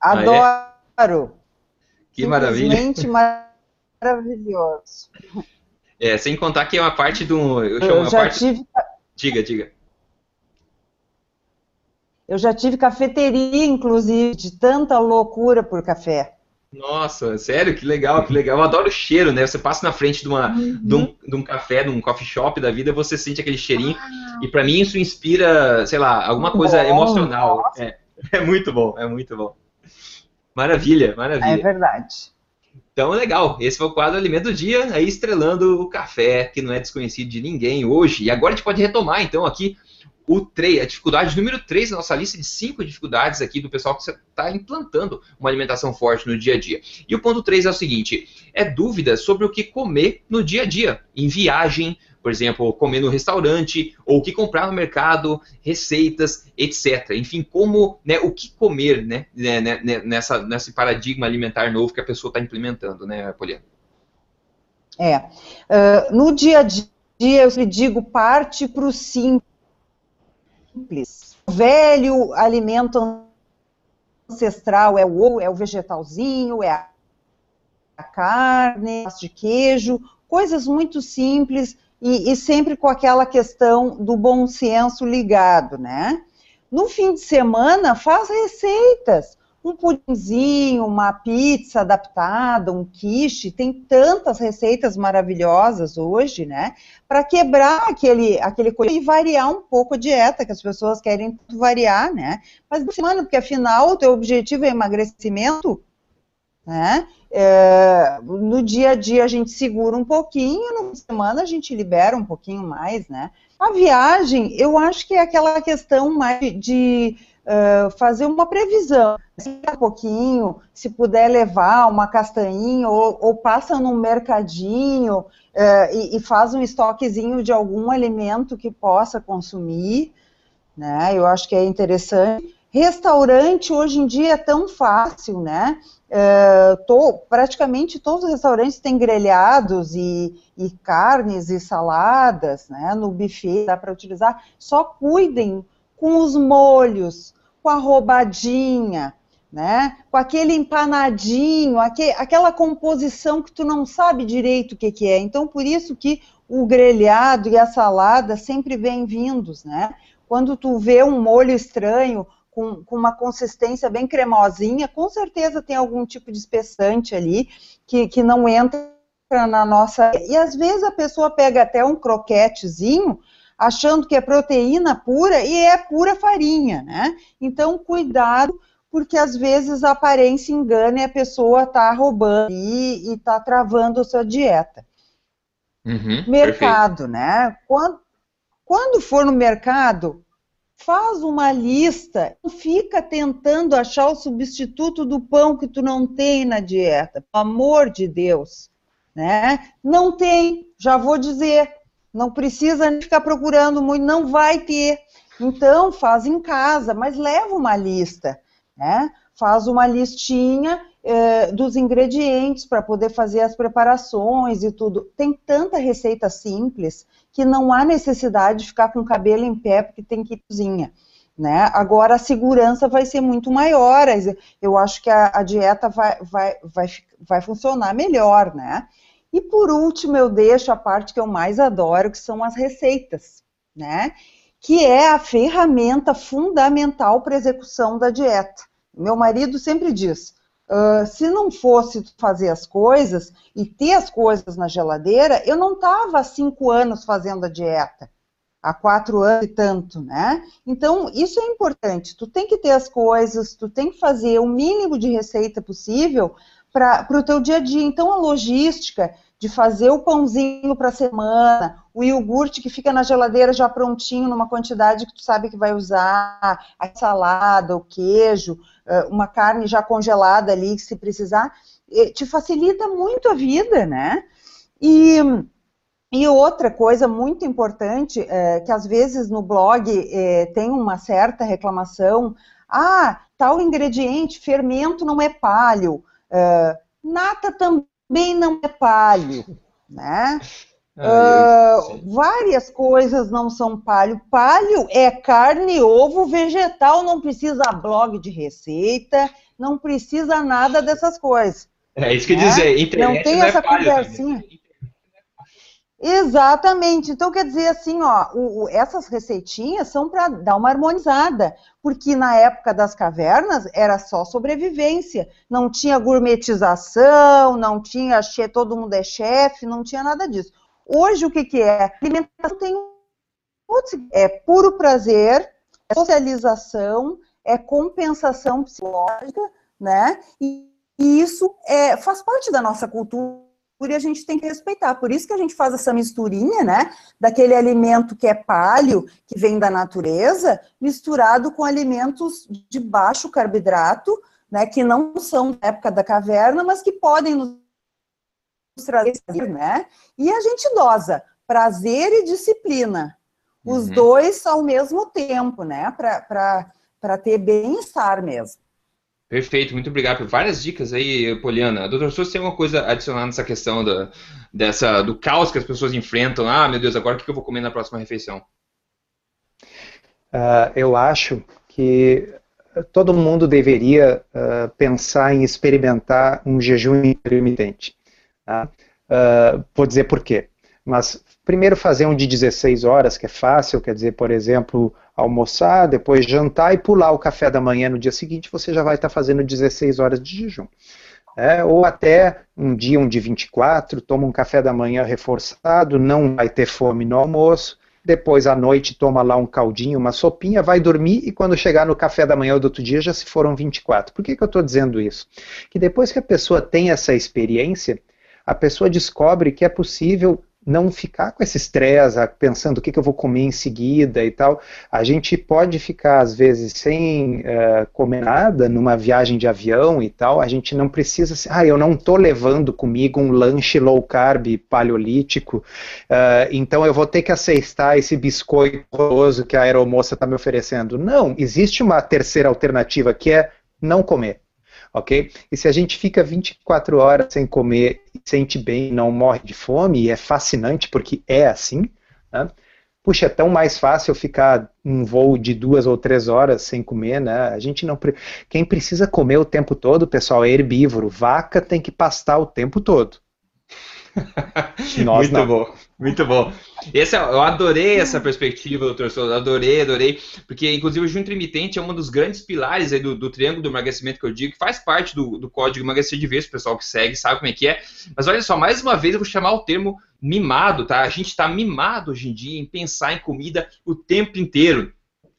adoro. Ah, é? Que maravilha. Maravilhoso. É, sem contar que é uma parte do. Eu, chamo eu já parte... tive. Diga, diga. Eu já tive cafeteria, inclusive, de tanta loucura por café. Nossa, sério? Que legal, que legal. Eu adoro o cheiro, né? Você passa na frente de, uma, uhum. de, um, de um café, de um coffee shop da vida, você sente aquele cheirinho. Ah. E para mim isso inspira, sei lá, alguma coisa bom, emocional. É, é muito bom, é muito bom. Maravilha, maravilha. É verdade. Então, legal. Esse foi o quadro Alimento do Dia, aí estrelando o café, que não é desconhecido de ninguém hoje. E agora a gente pode retomar, então, aqui o 3, a dificuldade número 3 na nossa lista de 5 dificuldades aqui do pessoal que está implantando uma alimentação forte no dia a dia. E o ponto 3 é o seguinte: é dúvida sobre o que comer no dia a dia, em viagem, por exemplo, comer no restaurante, ou o que comprar no mercado, receitas, etc. Enfim, como, né, o que comer, né, né, né, né nessa, nesse paradigma alimentar novo que a pessoa está implementando, né, Poliana? É. Uh, no dia a dia, eu digo, parte para o simples. O velho alimento ancestral é o é o vegetalzinho, é a carne, de queijo, coisas muito simples e, e, sempre com aquela questão do bom senso ligado, né? No fim de semana, faz receitas. Um pudimzinho, uma pizza adaptada, um quiche, tem tantas receitas maravilhosas hoje, né? Para quebrar aquele, aquele coisa e variar um pouco a dieta, que as pessoas querem variar, né? Mas na semana, porque afinal o teu objetivo é emagrecimento, né? É, no dia a dia a gente segura um pouquinho, na semana a gente libera um pouquinho mais, né? A viagem, eu acho que é aquela questão mais de uh, fazer uma previsão. Um pouquinho, se puder levar uma castanhinha ou, ou passa num mercadinho uh, e, e, faz um estoquezinho de algum alimento que possa consumir, né? Eu acho que é interessante. Restaurante hoje em dia é tão fácil, né? Uh, tô, praticamente todos os restaurantes têm grelhados e, e carnes e saladas, né? No buffet dá para utilizar. Só cuidem com os molhos, com a roubadinha, né? Com aquele empanadinho, aquele, aquela composição que tu não sabe direito o que, que é. Então, por isso que o grelhado e a salada sempre bem-vindos, né? Quando tu vê um molho estranho com, com, uma consistência bem cremosinha, com certeza tem algum tipo de espessante ali que, que não entra na nossa. E às vezes a pessoa pega até um croquetezinho, achando que é proteína pura e é pura farinha, né? Então, cuidado, porque às vezes a aparência engana e a pessoa está roubando e está travando a sua dieta. Uhum, mercado, perfeito. né? Quando, quando for no mercado, Faz uma lista, não fica tentando achar o substituto do pão que tu não tem na dieta, pelo amor de Deus, né? Não tem, já vou dizer, não precisa ficar procurando muito, não vai ter. Então, faz em casa, mas leva uma lista, né? Faz uma listinha eh, dos ingredientes para poder fazer as preparações e tudo. Tem tanta receita simples que não há necessidade de ficar com o cabelo em pé porque tem que ir cozinha. Né? Agora a segurança vai ser muito maior, eu acho que a, a dieta vai, vai, vai, vai funcionar melhor, né? E por último, eu deixo a parte que eu mais adoro, que são as receitas, né? Que é a ferramenta fundamental para execução da dieta. Meu marido sempre diz: Uh, se não fosse fazer as coisas e ter as coisas na geladeira, eu não estava há cinco anos fazendo a dieta, há quatro anos e tanto, né? Então, isso é importante. Tu tem que ter as coisas, tu tem que fazer o mínimo de receita possível para o teu dia a dia. Então, a logística de fazer o pãozinho para a semana, o iogurte que fica na geladeira já prontinho, numa quantidade que tu sabe que vai usar, a salada, o queijo, uma carne já congelada ali, se precisar, te facilita muito a vida, né? E E outra coisa muito importante, é, que às vezes no blog é, tem uma certa reclamação, ah, tal ingrediente, fermento não é palho, é, nata também não é palho, né? Ah, uh, várias coisas não são palho. Palho é carne, ovo, vegetal, não precisa blog de receita, não precisa nada dessas coisas. É isso que né? dizer, internet não tem não é essa palho conversinha. Também. Exatamente. Então, quer dizer assim, ó, o, o, essas receitinhas são para dar uma harmonizada, porque na época das cavernas era só sobrevivência, não tinha gourmetização, não tinha che, todo mundo é chefe, não tinha nada disso. Hoje, o que, que é? Alimentação tem é puro prazer, é socialização, é compensação psicológica, né? E, e isso é, faz parte da nossa cultura e a gente tem que respeitar. Por isso que a gente faz essa misturinha, né? Daquele alimento que é palio, que vem da natureza, misturado com alimentos de baixo carboidrato, né? Que não são da época da caverna, mas que podem nos trazer, né? E a gente dosa prazer e disciplina. Os uhum. dois ao mesmo tempo, né? Para ter bem-estar mesmo. Perfeito, muito obrigado por várias dicas aí, Poliana. Doutor Souza, tem alguma coisa a adicionar nessa questão da, dessa, do caos que as pessoas enfrentam? Ah, meu Deus, agora o que eu vou comer na próxima refeição? Uh, eu acho que todo mundo deveria uh, pensar em experimentar um jejum intermitente. Tá? Uh, vou dizer por quê. Mas primeiro fazer um de 16 horas, que é fácil, quer dizer, por exemplo, almoçar, depois jantar e pular o café da manhã no dia seguinte, você já vai estar fazendo 16 horas de jejum. É, ou até um dia, um de 24, toma um café da manhã reforçado, não vai ter fome no almoço, depois à noite toma lá um caldinho, uma sopinha, vai dormir e quando chegar no café da manhã do outro dia já se foram 24. Por que, que eu estou dizendo isso? Que depois que a pessoa tem essa experiência, a pessoa descobre que é possível não ficar com esse estresse, pensando o que, que, eu vou comer em seguida e tal. A gente pode ficar, às vezes, sem uh, comer nada numa viagem de avião e tal. A gente não precisa. Ah, eu não estou levando comigo um lanche low carb paleolítico, uh, então eu vou ter que aceitar esse biscoito roroso que a aeromoça está me oferecendo. Não, existe uma terceira alternativa que é não comer ok? E se a gente fica 24 horas sem comer, sente bem, não morre de fome, e é fascinante porque é assim, né? Puxa, é tão mais fácil ficar um voo de duas ou três horas sem comer, né? A gente não. Quem precisa comer o tempo todo, pessoal, é herbívoro. Vaca tem que pastar o tempo todo. Nós muito não. bom, muito bom. Esse, eu adorei essa perspectiva, doutor Souza, adorei, adorei, porque inclusive o jejum intermitente é um dos grandes pilares aí do, do triângulo do emagrecimento que eu digo, que faz parte do, do código emagrecer de vez, o pessoal que segue sabe como é que é. Mas olha só, mais uma vez eu vou chamar o termo mimado, tá? A gente está mimado hoje em dia em pensar em comida o tempo inteiro.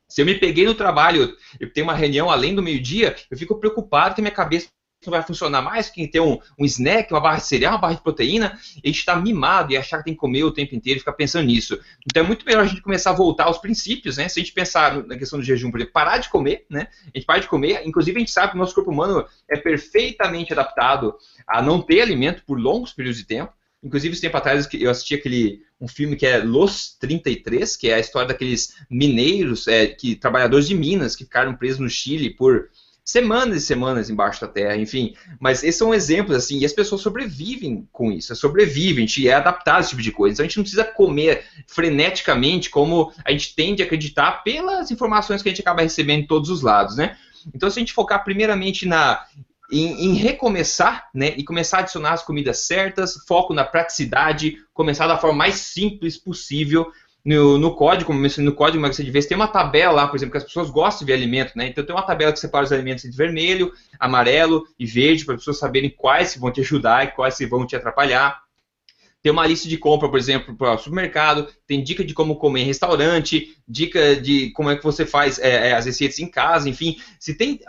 Se eu me peguei no trabalho, eu tenho uma reunião além do meio-dia, eu fico preocupado que minha cabeça não vai funcionar mais, quem tem um, um snack, uma barra de cereal, uma barra de proteína, a gente está mimado e achar que tem que comer o tempo inteiro e ficar pensando nisso. Então é muito melhor a gente começar a voltar aos princípios, né? Se a gente pensar na questão do jejum, por exemplo, parar de comer, né? A gente para de comer, inclusive a gente sabe que o nosso corpo humano é perfeitamente adaptado a não ter alimento por longos períodos de tempo. Inclusive, esse tempo atrás eu assisti aquele um filme que é Los 33, que é a história daqueles mineiros, é, que trabalhadores de Minas que ficaram presos no Chile por semanas e semanas embaixo da terra, enfim. Mas esses são exemplos, assim, e as pessoas sobrevivem com isso, sobrevivem, a gente é adaptado a esse tipo de coisa. Então a gente não precisa comer freneticamente como a gente tende a acreditar pelas informações que a gente acaba recebendo de todos os lados, né? Então se a gente focar primeiramente na em, em, recomeçar, né, e começar a adicionar as comidas certas, foco na praticidade, começar da forma mais simples possível, no, no código, como eu mencionei no código Emagrecer de Vez, tem uma tabela lá, por exemplo, que as pessoas gostam de ver alimento, né? Então tem uma tabela que separa os alimentos entre vermelho, amarelo e verde, para as pessoas saberem quais vão te ajudar e quais vão te atrapalhar. Tem uma lista de compra, por exemplo, para o supermercado, tem dica de como comer em restaurante, dica de como é que você faz é, é as receitas em casa, enfim. Se tem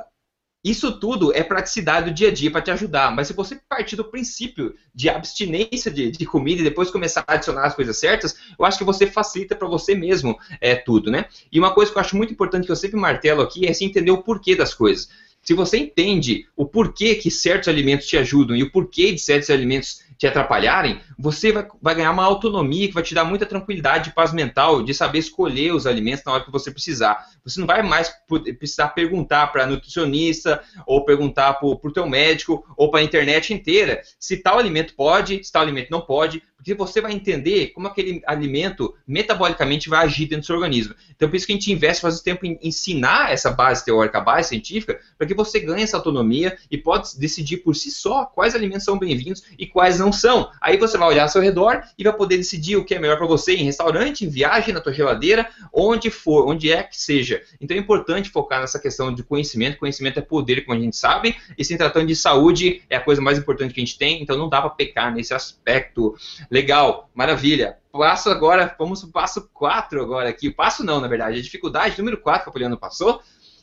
isso tudo é praticidade do dia a dia para te ajudar, mas se você partir do princípio de abstinência de, de, comida e depois começar a adicionar as coisas certas, eu acho que você facilita para você mesmo é, tudo, né? E uma coisa que eu acho muito importante que eu sempre martelo aqui é se entender o porquê das coisas. Se você entende o porquê que certos alimentos te ajudam e o porquê de certos alimentos te atrapalharem, você vai, vai ganhar uma autonomia que vai te dar muita tranquilidade, paz mental, de saber escolher os alimentos na hora que você precisar. Você não vai mais precisar perguntar para nutricionista, ou perguntar para o teu médico, ou para a internet inteira se tal alimento pode, se tal alimento não pode, porque você vai entender como aquele alimento metabolicamente vai agir dentro do seu organismo. Então, por isso que a gente investe faz tempo em ensinar essa base teórica, base científica, para que você ganhe essa autonomia e pode decidir por si só quais alimentos são bem-vindos e quais não são. Aí você vai olhar ao seu redor e vai poder decidir o que é melhor para você em restaurante, em viagem, na tua geladeira, onde for, onde é que seja. Então é importante focar nessa questão de conhecimento. Conhecimento é poder, como a gente sabe, e se tratando de saúde é a coisa mais importante que a gente tem, então não dá para pecar nesse aspecto. Legal, maravilha. Passo agora, vamos para o passo 4 agora aqui. O passo não, na verdade, a dificuldade número 4 que o Poliano passou,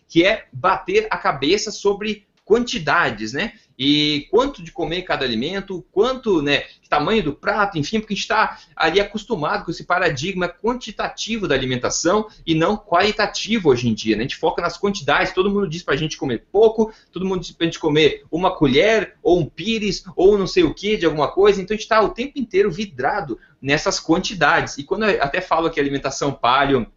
que é bater a cabeça sobre quantidades, né? E quanto de comer cada alimento, quanto, né, tamanho do prato, enfim, porque a gente está ali acostumado com esse paradigma quantitativo da alimentação e não qualitativo hoje em dia. Né? A gente foca nas quantidades, todo mundo diz para a gente comer pouco, todo mundo diz para a gente comer uma colher, ou um pires, ou não sei o que de alguma coisa, então a gente está o tempo inteiro vidrado nessas quantidades. E quando eu até falo que alimentação paleo,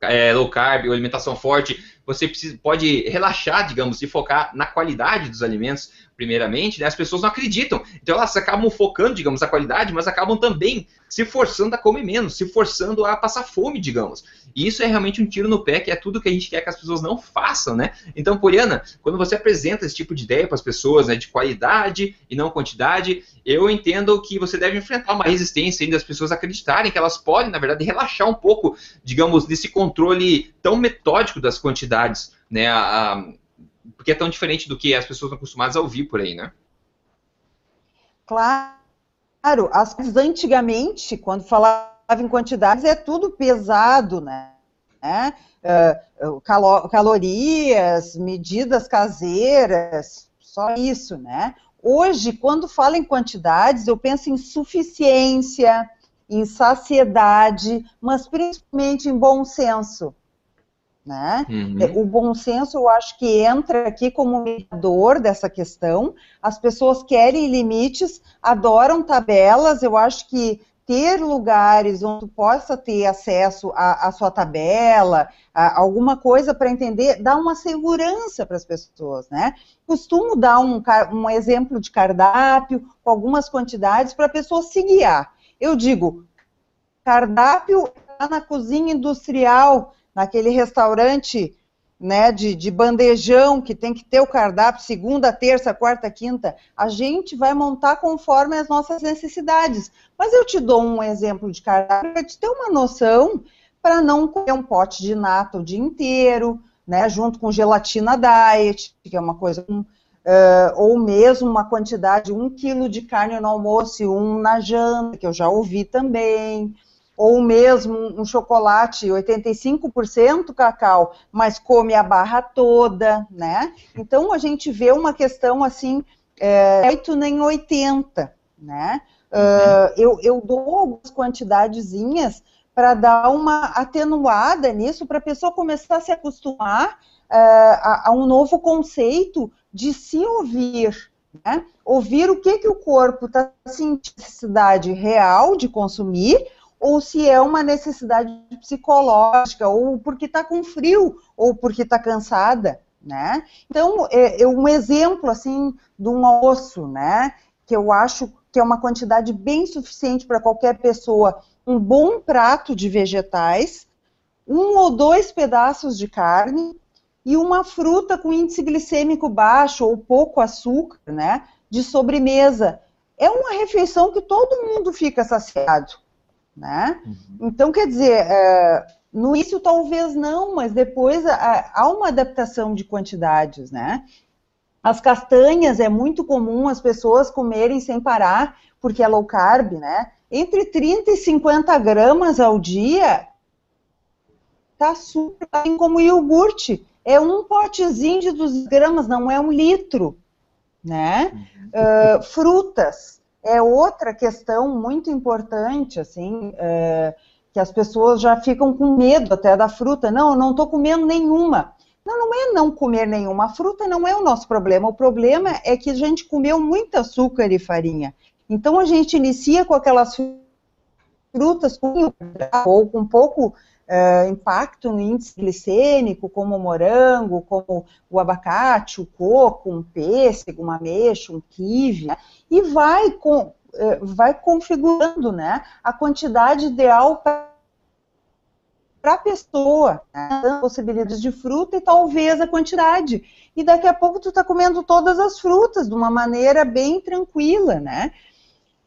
é, low carb ou alimentação forte, você precisa, pode relaxar, digamos, e focar na qualidade dos alimentos, primeiramente, né? as pessoas não acreditam. Então elas acabam focando, digamos, a qualidade, mas acabam também se forçando a comer menos, se forçando a passar fome, digamos. E isso é realmente um tiro no pé, que é tudo que a gente quer que as pessoas não façam, né? Então, Poliana, quando você apresenta esse tipo de ideia para as pessoas, né, de qualidade e não quantidade, eu entendo que você deve enfrentar uma resistência ainda das pessoas acreditarem que elas podem, na verdade, relaxar um pouco, digamos, desse controle tão metódico das quantidades, né? A, a, porque é tão diferente do que as pessoas estão acostumadas a ouvir por aí, né? Claro, as antigamente, quando falava em quantidades, é tudo pesado, né? Uh, calo calorias, medidas caseiras, só isso, né? Hoje, quando falo em quantidades, eu penso em suficiência, em saciedade, mas principalmente em bom senso. Né? Uhum. O bom senso, eu acho que entra aqui como mediador dessa questão. As pessoas querem limites, adoram tabelas. Eu acho que ter lugares onde tu possa ter acesso à, à sua tabela, a, alguma coisa para entender, dá uma segurança para as pessoas, né? Costumo dar um, um exemplo de cardápio com algumas quantidades para a pessoa se guiar. Eu digo, cardápio está na cozinha industrial naquele restaurante né, de, de, bandejão, que tem que ter o cardápio segunda, terça, quarta, quinta, a gente vai montar conforme as nossas necessidades. Mas eu te dou um exemplo de cardápio para te ter uma noção para não comer um pote de nata o dia inteiro, né, junto com gelatina diet, que é uma coisa, uh, ou mesmo uma quantidade, um quilo de carne no almoço e um na janta, que eu já ouvi também ou mesmo um chocolate 85% cacau, mas come a barra toda, né? Então a gente vê uma questão assim, é, 8 nem 80, né? Uh, eu, eu dou algumas quantidadezinhas para dar uma atenuada nisso, para a pessoa começar a se acostumar uh, a, a, um novo conceito de se ouvir, né? Ouvir o que, que o corpo está sentindo necessidade real de consumir, ou se é uma necessidade psicológica, ou porque está com frio, ou porque está cansada, né? Então, é, é, um exemplo, assim, de um osso, né, que eu acho que é uma quantidade bem suficiente para qualquer pessoa, um bom prato de vegetais, um ou dois pedaços de carne e uma fruta com índice glicêmico baixo ou pouco açúcar, né, de sobremesa. É uma refeição que todo mundo fica saciado né? Uhum. Então, quer dizer, é, no início talvez não, mas depois há uma adaptação de quantidades, né? As castanhas é muito comum as pessoas comerem sem parar, porque é low carb, né? Entre 30 e 50 gramas ao dia, tá super, assim como iogurte. É um potezinho de 200 gramas, não é um litro, né? Uh, frutas, é outra questão muito importante, assim, é, que as pessoas já ficam com medo até da fruta. Não, eu não estou comendo nenhuma. Não, não é não comer nenhuma. Fruta não é o nosso problema. O problema é que a gente comeu muito açúcar e farinha. Então a gente inicia com aquelas frutas com, ou com pouco uh, impacto no índice glicêmico, como o morango, como o abacate, o coco, um pêssego, uma ameixa, um kiwi, né? e vai, com, uh, vai configurando né, a quantidade ideal para a pessoa, né? possibilidades de fruta e talvez a quantidade. E daqui a pouco tu está comendo todas as frutas de uma maneira bem tranquila, né?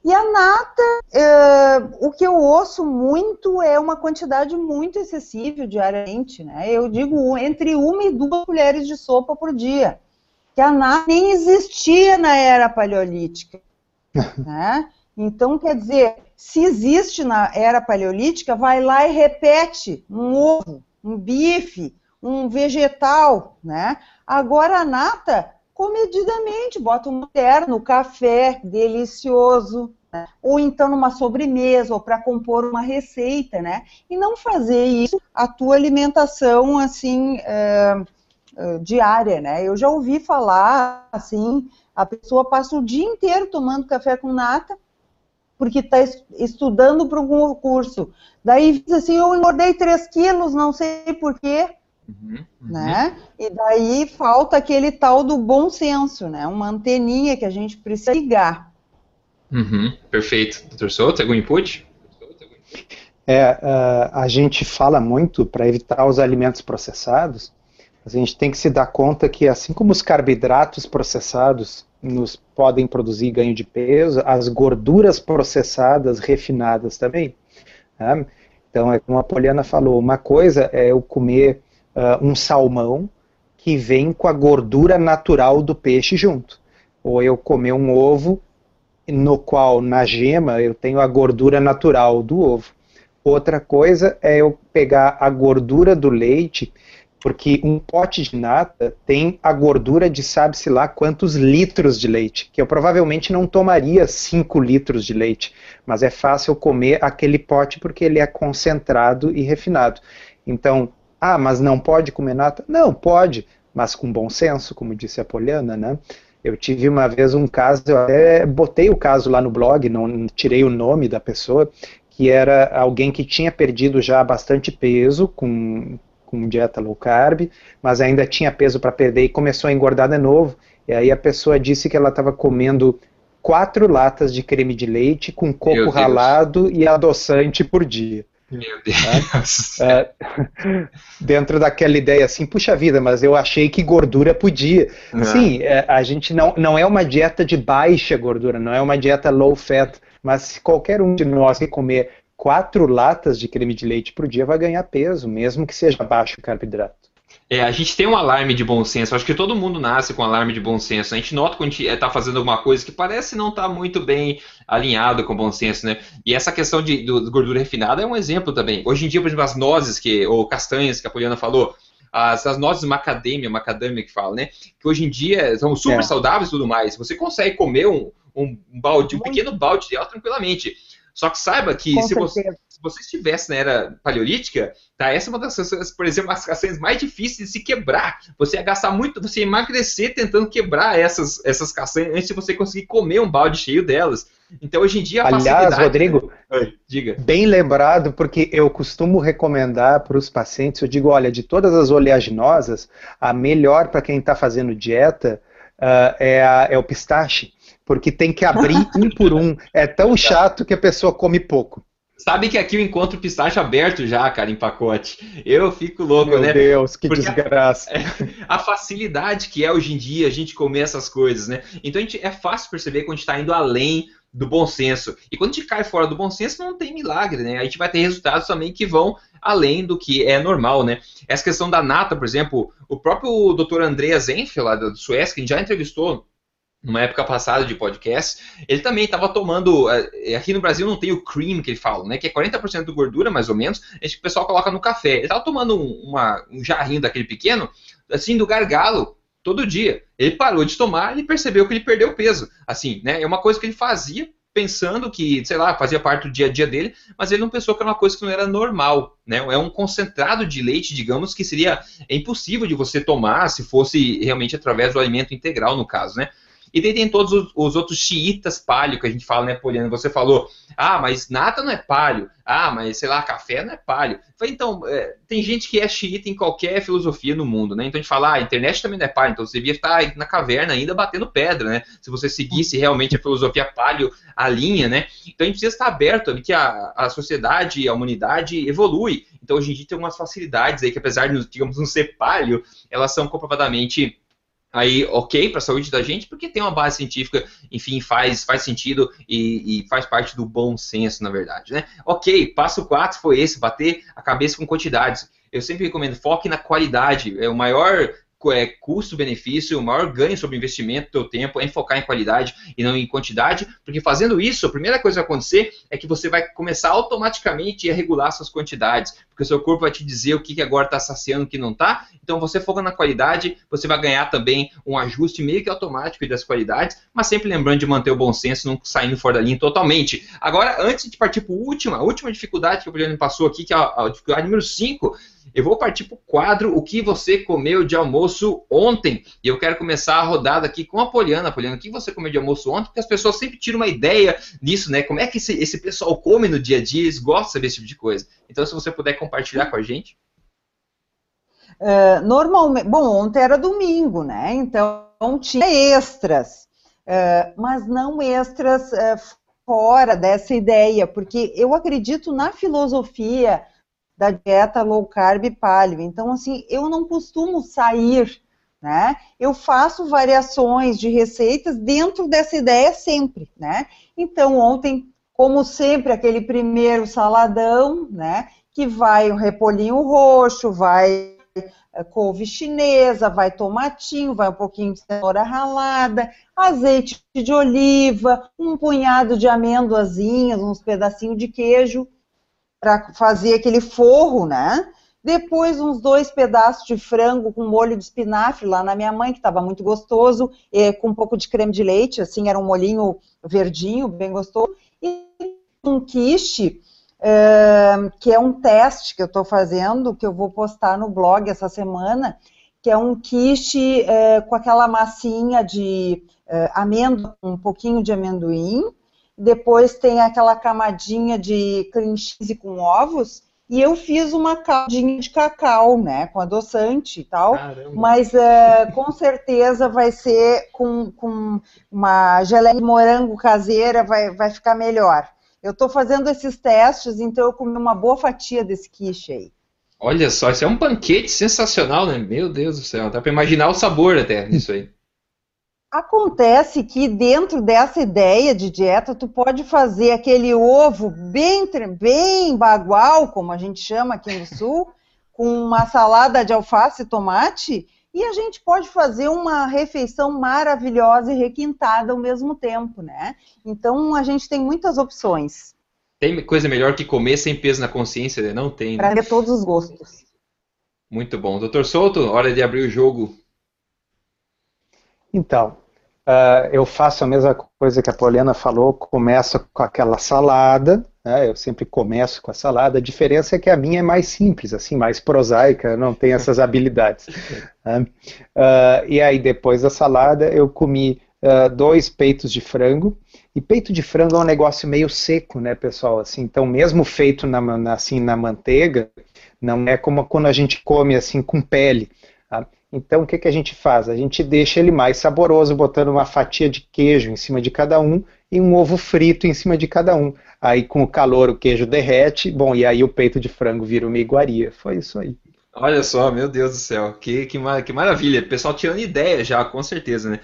E a nata, é, o que eu ouço muito é uma quantidade muito excessiva diariamente, né? Eu digo entre uma e duas colheres de sopa por dia. Que a nata nem existia na era paleolítica, né? Então, quer dizer, se existe na era paleolítica, vai lá e repete um ovo, um bife, um vegetal, né? Agora a nata, comedidamente, bota um terno, café delicioso, né? ou então numa sobremesa, ou para compor uma receita, né? E não fazer isso a tua alimentação, assim, é, é, diária, né? Eu já ouvi falar, assim, a pessoa passa o dia inteiro tomando café com nata, porque está estudando para algum curso. Daí diz assim, eu engordei 3 quilos, não sei porquê, uhum, uhum. né? E daí falta aquele tal do bom senso, né? Uma anteninha que a gente precisa ligar. Uhum, perfeito. Doutor Souto, algum input? É, uh, a gente fala muito para evitar os alimentos processados, a gente tem que se dar conta que assim como os carboidratos processados nos podem produzir ganho de peso, as gorduras processadas refinadas também. Né? Então, é como a Poliana falou, uma coisa é eu comer uh, um salmão que vem com a gordura natural do peixe junto, ou eu comer um ovo no qual na gema eu tenho a gordura natural do ovo. Outra coisa é eu pegar a gordura do leite, porque um pote de nata tem a gordura de sabe-se lá quantos litros de leite, que eu provavelmente não tomaria 5 litros de leite, mas é fácil comer aquele pote porque ele é concentrado e refinado. Então, ah, mas não pode comer nata? Não, pode, mas com bom senso, como disse a Poliana, né? Eu tive uma vez um caso, eu até botei o caso lá no blog, não tirei o nome da pessoa, que era alguém que tinha perdido já bastante peso com, com dieta low carb, mas ainda tinha peso para perder e começou a engordar de novo. E aí a pessoa disse que ela estava comendo quatro latas de creme de leite com coco ralado e adoçante por dia. Meu Deus. É, dentro daquela ideia assim, puxa vida, mas eu achei que gordura podia. Não. Sim, é, a gente não, não é uma dieta de baixa gordura, não é uma dieta low fat, mas se qualquer um de nós que comer quatro latas de creme de leite por dia vai ganhar peso, mesmo que seja baixo carboidrato. É, a gente tem um alarme de bom senso. Acho que todo mundo nasce com um alarme de bom senso. A gente nota quando a gente está fazendo alguma coisa que parece não estar tá muito bem alinhado com o bom senso, né? E essa questão de, de gordura refinada é um exemplo também. Hoje em dia, por exemplo, as nozes que, ou castanhas que a Poliana falou, as, as nozes macadâmia, macadâmia que fala, né? Que hoje em dia são super é. saudáveis e tudo mais. Você consegue comer um, um balde, um pequeno balde dela tranquilamente. Só que saiba que se você, se você, estivesse na era paleolítica, tá? Essa é uma das, por exemplo, as castanhas mais difíceis de se quebrar. Você ia gastar muito, você ia emagrecer tentando quebrar essas, essas castanhas antes de você conseguir comer um balde cheio delas. Então, hoje em dia, a Aliás, Rodrigo, né? diga. bem lembrado, porque eu costumo recomendar para os pacientes, eu digo, olha, de todas as oleaginosas, a melhor para quem está fazendo dieta uh, é, a, é o pistache porque tem que abrir um por um. É tão chato que a pessoa come pouco. Sabe que aqui eu encontro pistache aberto já, cara, em pacote. Eu fico louco, Meu né? Meu Deus, que Porque desgraça. A, a, facilidade que é hoje em dia a gente comer essas coisas, né? Então a gente, é fácil perceber quando a gente está indo além do bom senso. E quando a gente cai fora do bom senso, não tem milagre, né? A gente vai ter resultados também que vão além do que é normal, né? Essa questão da nata, por exemplo, o próprio Dr. Andreas Enfield, lá do Suécia, que a gente já entrevistou numa época passada de podcast, ele também estava tomando. Eh, aqui no Brasil não tem o cream que ele fala, né? Que é 40% de gordura, mais ou menos, que o pessoal coloca no café. Ele estava tomando um, uma, um jarrinho daquele pequeno, assim, do gargalo, todo dia. Ele parou de tomar e percebeu que ele perdeu peso. Assim, né? É uma coisa que ele fazia pensando que, sei lá, fazia parte do dia a dia dele, mas ele não pensou que era uma coisa que não era normal, né? É um concentrado de leite, digamos, que seria é impossível de você tomar se fosse realmente através do alimento integral, no caso, né? E daí tem todos os, os outros xiitas palio que a gente fala, né, Poliana? Você falou, ah, mas nata não é palio. Ah, mas sei lá, café não é palio. Falei, então, é, tem gente que é xiita em qualquer filosofia no mundo, né? Então a gente fala, ah, a internet também não é palio, então você devia estar na caverna ainda batendo pedra, né? Se você seguisse realmente a filosofia palio, a linha, né? Então a gente precisa estar aberto a que a, a sociedade, a humanidade evolui. Então hoje em dia tem umas facilidades aí que apesar de, digamos, não ser palio, elas são comprovadamente aí ok para a saúde da gente, porque tem uma base científica, enfim, faz, faz sentido e, e, faz parte do bom senso, na verdade, né? Ok, passo 4 foi esse, bater a cabeça com quantidades. Eu sempre recomendo, foque na qualidade. É o maior é, custo-benefício, o maior ganho sobre o investimento do teu tempo é focar em qualidade e não em quantidade, porque fazendo isso, a primeira coisa que vai acontecer é que você vai começar automaticamente a regular suas quantidades, porque o seu corpo vai te dizer o que, que agora está saciando o que não está, então você foca na qualidade, você vai ganhar também um ajuste meio que automático das qualidades, mas sempre lembrando de manter o bom senso, não saindo fora da linha totalmente. Agora, antes de partir para a última, a última dificuldade que o Juliano passou aqui, que é a, a dificuldade número 5, eu vou partir para o quadro O que você comeu de almoço ontem. E eu quero começar a rodada aqui com a Poliana. Poliana, o que você comeu de almoço ontem? Porque as pessoas sempre tiram uma ideia nisso, né? Como é que esse, esse pessoal come no dia a dia? Eles gostam de saber esse tipo de coisa. Então, se você puder compartilhar com a gente. Uh, normalmente, bom, ontem era domingo, né? Então tinha extras, uh, mas não extras uh, fora dessa ideia, porque eu acredito na filosofia da dieta low carb paleo. Então, assim, eu não costumo sair, né? Eu faço variações de receitas dentro dessa ideia sempre, né? Então, ontem, como sempre, aquele primeiro saladão, né? Que vai um repolhinho roxo, vai eh, couve chinesa, vai tomatinho, vai um pouquinho de cenoura ralada, azeite de oliva, um punhado de amêndoazinhas, uns pedacinhos de queijo, para fazer aquele forro, né? Depois, uns dois pedaços de frango com molho de espinafre lá na minha mãe, que estava muito gostoso, com um pouco de creme de leite, assim, era um molinho verdinho, bem gostoso. Um quiche, é, que é um teste que eu estou fazendo, que eu vou postar no blog essa semana, que é um quiche é, com aquela massinha de é, amêndoa, um pouquinho de amendoim, depois tem aquela camadinha de cream cheese com ovos, e eu fiz uma caldinha de cacau, né, com adoçante e tal, Caramba. mas é, com certeza vai ser com, com uma geleia de morango caseira, vai, vai ficar melhor. Eu estou fazendo esses testes, então eu comi uma boa fatia desse quiche aí. Olha só, isso é um banquete sensacional, né? Meu Deus do céu, dá para imaginar o sabor até nisso aí. Acontece que dentro dessa ideia de dieta, tu pode fazer aquele ovo bem, bem bagual, como a gente chama aqui no sul, com uma salada de alface e tomate, e a gente pode fazer uma refeição maravilhosa e requintada ao mesmo tempo, né? Então a gente tem muitas opções. Tem coisa melhor que comer sem peso na consciência? Né? Não tem. Né? Para ver todos os gostos. Muito bom. Doutor Souto, hora de abrir o jogo então, uh, eu faço a mesma coisa que a Poliana falou, começo com aquela salada, né, eu sempre começo com a salada, a diferença é que a minha é mais simples, assim, mais prosaica, não tem essas habilidades. Né. uh, e aí, depois da salada, eu comi uh, dois peitos de frango, e peito de frango é um negócio meio seco, né, pessoal? Assim, então, mesmo feito na, na, assim, na manteiga, não é como quando a gente come assim com pele. Então, o que, que a gente faz? A gente deixa ele mais saboroso, botando uma fatia de queijo em cima de cada um e um ovo frito em cima de cada um. Aí, com o calor, o queijo derrete, bom, e aí o peito de frango vira uma iguaria. Foi isso aí. Olha só, meu Deus do céu, que, que, que maravilha. O pessoal tirando ideia já, com certeza, né?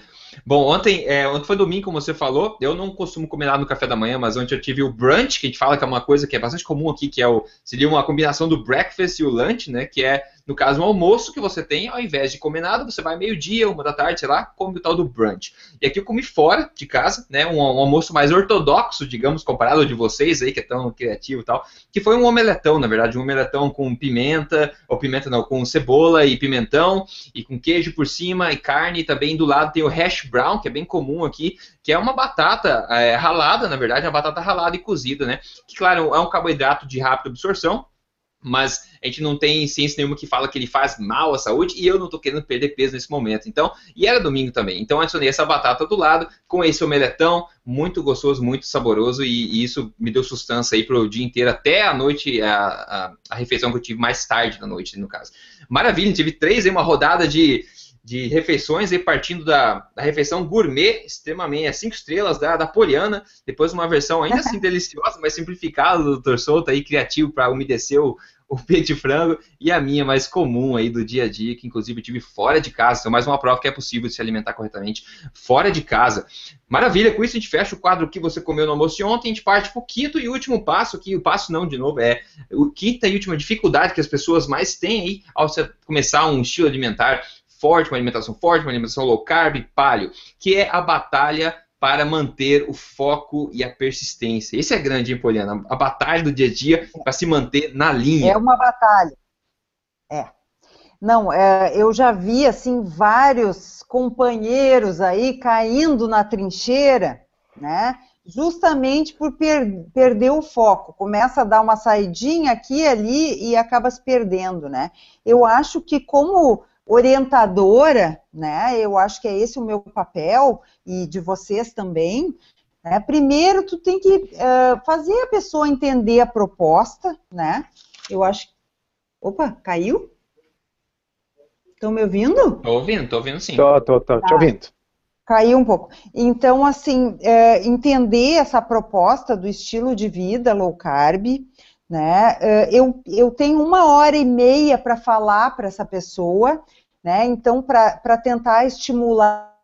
Bom, ontem, é, ontem foi domingo, como você falou. Eu não costumo comer nada no café da manhã, mas ontem eu tive o brunch, que a gente fala que é uma coisa que é bastante comum aqui, que é o, seria uma combinação do breakfast e o lunch, né? Que é no caso, um almoço que você tem, ao invés de comer nada, você vai meio-dia, uma da tarde, sei lá, come o tal do brunch. E aqui eu comi fora de casa, né? Um, um almoço mais ortodoxo, digamos, comparado ao de vocês aí, que é tão criativo e tal, que foi um omeletão, na verdade, um omeletão com pimenta, ou pimenta não, com cebola e pimentão, e com queijo por cima, e carne, e também do lado tem o hash brown, que é bem comum aqui, que é uma batata é, ralada, na verdade, uma batata ralada e cozida, né? Que, claro, é um carboidrato de rápida absorção, mas a gente não tem ciência nenhuma que fala que ele faz mal à saúde e eu não estou querendo perder peso nesse momento. Então, e era domingo também. Então adicionei essa batata do lado com esse omeletão, muito gostoso, muito saboroso e, e isso me deu sustância aí para o dia inteiro até a noite, a, a, a, refeição que eu tive mais tarde da noite, no caso. Maravilha, tive três, uma rodada de de refeições e partindo da, da refeição gourmet, extremamente, é cinco estrelas da, da Poliana, depois uma versão ainda assim deliciosa, mas simplificada do Dr. Souto aí, criativo para umedecer o, o peito de frango, e a minha mais comum aí do dia a dia, que inclusive tive fora de casa, então mais uma prova que é possível se alimentar corretamente fora de casa. Maravilha, com isso a gente fecha o quadro que você comeu no almoço de ontem, a gente parte para o quinto e último passo, que o passo não, de novo, é o quinta e última dificuldade que as pessoas mais têm aí ao começar um estilo alimentar forte, uma alimentação forte, uma alimentação low carb, paleo, que é a batalha para manter o foco e a persistência. Esse é grande, hein, Poliana? A batalha do dia a dia para se manter na linha. É uma batalha. É. Não, é, eu já vi assim vários companheiros aí caindo na trincheira, né? Justamente por per perder o foco. Começa a dar uma saidinha aqui e ali e acaba se perdendo, né? Eu acho que como orientadora, né? Eu acho que é esse o meu papel e de vocês também. Né? Primeiro, tu tem que uh, fazer a pessoa entender a proposta, né? Eu acho. Opa, caiu? Estão me ouvindo? Tô ouvindo, tô ouvindo sim. Tô, tô, tô, tá. te ouvindo. Caiu um pouco. Então, assim, é, entender essa proposta do estilo de vida low carb, né? Eh, eu, eu tenho uma hora e meia para falar para essa pessoa, né? Então, para tentar estimular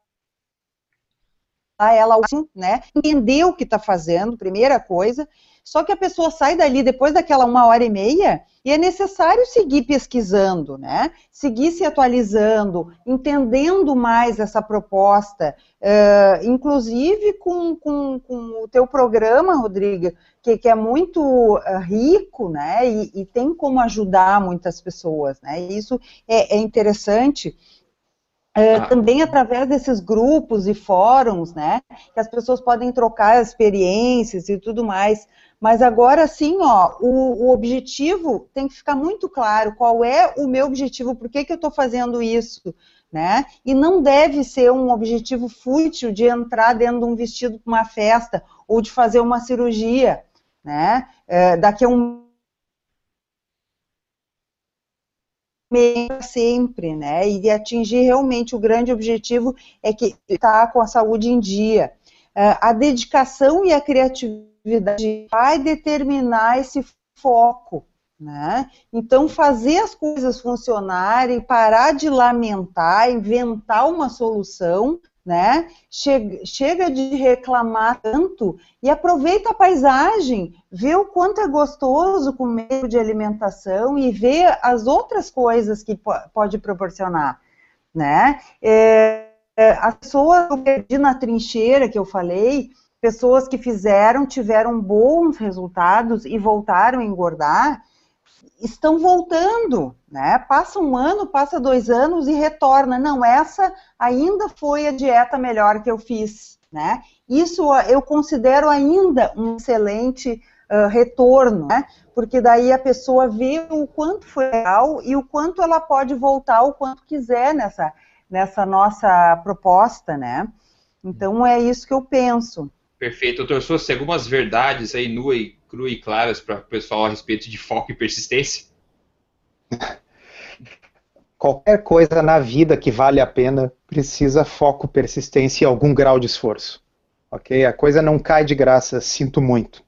ela, né? Entender o que está fazendo, primeira coisa. Só que a pessoa sai dali depois daquela uma hora e meia e é necessário seguir pesquisando, né? Seguir se atualizando, entendendo mais essa proposta, uh, inclusive com, com, com, o teu programa, Rodrigo, que, que é muito rico, né? E, e, tem como ajudar muitas pessoas, né? E isso é, é interessante. Uh, ah. Também através desses grupos e fóruns, né, que as pessoas podem trocar experiências e tudo mais. Mas agora sim, ó, o, o, objetivo tem que ficar muito claro qual é o meu objetivo, por que, que eu estou fazendo isso, né? E não deve ser um objetivo fútil de entrar dentro de um vestido para uma festa ou de fazer uma cirurgia, né? É, daqui a um sempre, né? E atingir realmente o grande objetivo é que está com a saúde em dia. É, a dedicação e a criatividade vai determinar esse foco, né? Então, fazer as coisas funcionarem, parar de lamentar, inventar uma solução, né? Chega, chega de reclamar tanto e aproveita a paisagem, vê o quanto é gostoso com meio de alimentação e vê as outras coisas que pode proporcionar, né? É, é, a pessoa que eu perdi na trincheira que eu falei, pessoas que fizeram, tiveram bons resultados e voltaram a engordar, estão voltando, né? Passa um ano, passa dois anos e retorna. Não, essa ainda foi a dieta melhor que eu fiz, né? Isso eu considero ainda um excelente uh, retorno, né? Porque daí a pessoa vê o quanto foi real e o quanto ela pode voltar o quanto quiser nessa, nessa nossa proposta, né? Então é isso que eu penso. Perfeito. Doutor Souza, algumas verdades aí nuas e cruas e claras para o pessoal a respeito de foco e persistência? Qualquer coisa na vida que vale a pena precisa foco, persistência e algum grau de esforço. Ok? A coisa não cai de graça, sinto muito.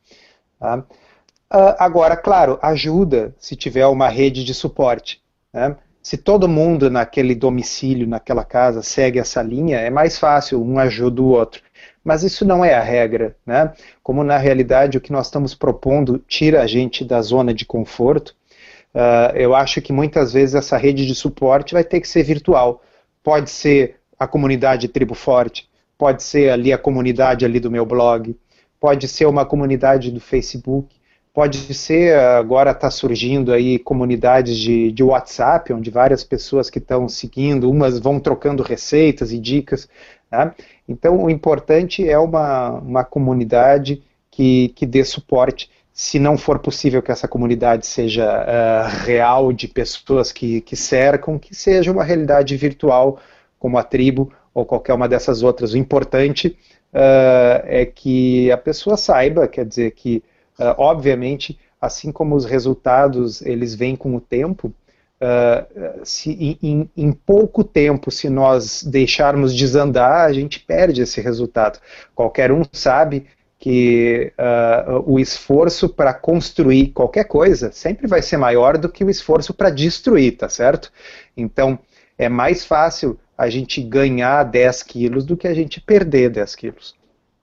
Tá? Uh, agora, claro, ajuda se tiver uma rede de suporte. Né? Se todo mundo naquele domicílio, naquela casa, segue essa linha, é mais fácil, um ajuda o outro. Mas isso não é a regra, né? Como na realidade o que nós estamos propondo tira a gente da zona de conforto, uh, eu acho que muitas vezes essa rede de suporte vai ter que ser virtual. Pode ser a comunidade Tribo Forte, pode ser ali a comunidade ali do meu blog, pode ser uma comunidade do Facebook, pode ser, agora está surgindo aí comunidades de, de WhatsApp, onde várias pessoas que estão seguindo, umas vão trocando receitas e dicas, Tá? Então, o importante é uma, uma comunidade que, que dê suporte, se não for possível que essa comunidade seja uh, real de pessoas que, que cercam, que seja uma realidade virtual como a tribo ou qualquer uma dessas outras. O importante uh, é que a pessoa saiba, quer dizer que, uh, obviamente, assim como os resultados eles vêm com o tempo, se, em, em, pouco tempo, se nós deixarmos desandar, a gente perde esse resultado. Qualquer um sabe que uh, o esforço para construir qualquer coisa sempre vai ser maior do que o esforço para destruir, tá certo? Então, é mais fácil a gente ganhar 10 quilos do que a gente perder 10 quilos.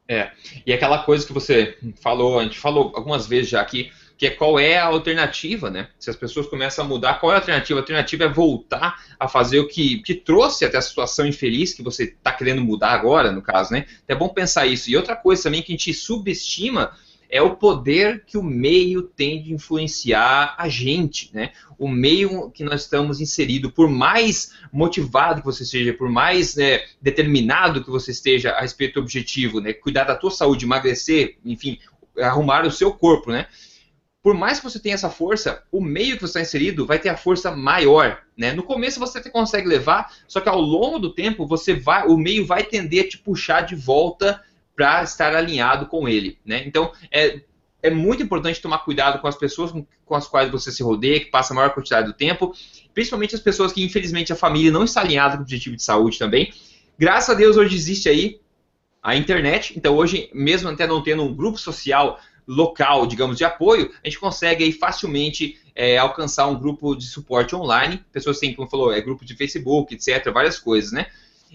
É, e aquela coisa que você falou, a gente falou algumas vezes já aqui, que é qual é a alternativa, né? Se as pessoas começam a mudar, qual é a alternativa? A alternativa é voltar a fazer o que, que trouxe até a situação infeliz que você está querendo mudar agora, no caso, né? É bom pensar isso. E outra coisa também que a gente subestima é o poder que o meio tem de influenciar a gente, né? O meio que nós estamos inserido, por mais motivado que você seja, por mais né, determinado que você esteja a respeito do objetivo, né? Cuidar da tua saúde, emagrecer, enfim, arrumar o seu corpo, né? Por mais que você tenha essa força, o meio que você está inserido vai ter a força maior. Né? No começo você até consegue levar, só que ao longo do tempo você vai, o meio vai tender a te puxar de volta para estar alinhado com ele. Né? Então é, é muito importante tomar cuidado com as pessoas com, com, as quais você se rodeia, que passa a maior quantidade do tempo, principalmente as pessoas que infelizmente a família não está alinhada com o objetivo de saúde também. Graças a Deus hoje existe aí a internet, então hoje, mesmo até não tendo um grupo social local, digamos, de apoio, a gente consegue aí facilmente é, alcançar um grupo de suporte online. Pessoas têm, como falou, é grupo de Facebook, etc., várias coisas, né?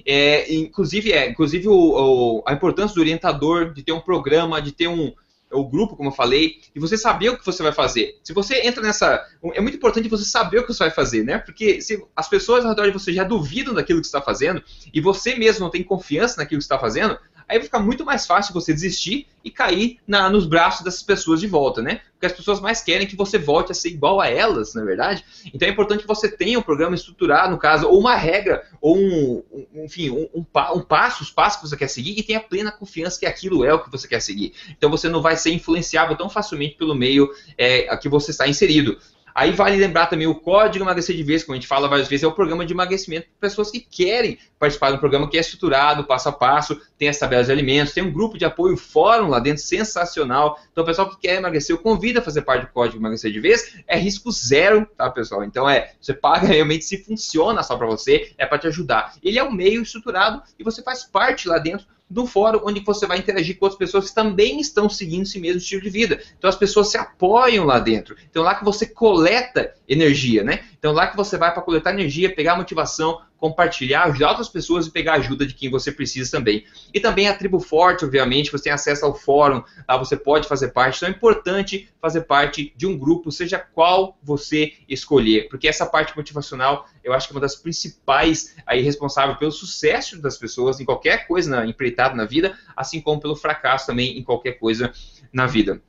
É, inclusive, é, inclusive o, o, a importância do orientador, de ter um programa, de ter um, o grupo, como eu falei, e você saber o que você vai fazer. Se você entra nessa. É muito importante você saber o que você vai fazer, né? Porque se as pessoas ao redor de você já duvidam daquilo que você está fazendo, e você mesmo não tem confiança naquilo que você está fazendo, aí vai ficar muito mais fácil você desistir e cair na, nos braços dessas pessoas de volta, né? Porque as pessoas mais querem que você volte a ser igual a elas, na é verdade. Então é importante que você tenha um programa estruturado, no caso, ou uma regra, ou um, um enfim, um, um, um, passo, os passos que você quer seguir e tenha plena confiança que aquilo é o que você quer seguir. Então você não vai ser influenciável tão facilmente pelo meio é, que você está inserido. Aí vale lembrar também o Código Emagrecer de Vez, como a gente fala várias vezes, é o programa de emagrecimento para pessoas que querem participar do programa que é estruturado, passo a passo, tem as tabelas de alimentos, tem um grupo de apoio, fórum lá dentro, sensacional. Então, o pessoal que quer emagrecer, eu convido a fazer parte do Código Emagrecer de Vez, é risco zero, tá, pessoal? Então, é, você paga realmente se funciona só para você, é para te ajudar. Ele é um meio estruturado e você faz parte lá dentro do fórum onde você vai interagir com outras pessoas que também estão seguindo esse mesmo estilo de vida. Então as pessoas se apoiam lá dentro. Então lá que você coleta energia, né? Então lá que você vai para coletar energia, pegar motivação, compartilhar, ajudar outras pessoas e pegar ajuda de quem você precisa também. E também a Tribo Forte, obviamente, você tem acesso ao fórum, lá você pode fazer parte. Então é importante fazer parte de um grupo, seja qual você escolher, porque essa parte motivacional eu acho que é uma das principais aí responsável pelo sucesso das pessoas em qualquer coisa na, empreitada na vida, assim como pelo fracasso também em qualquer coisa na vida.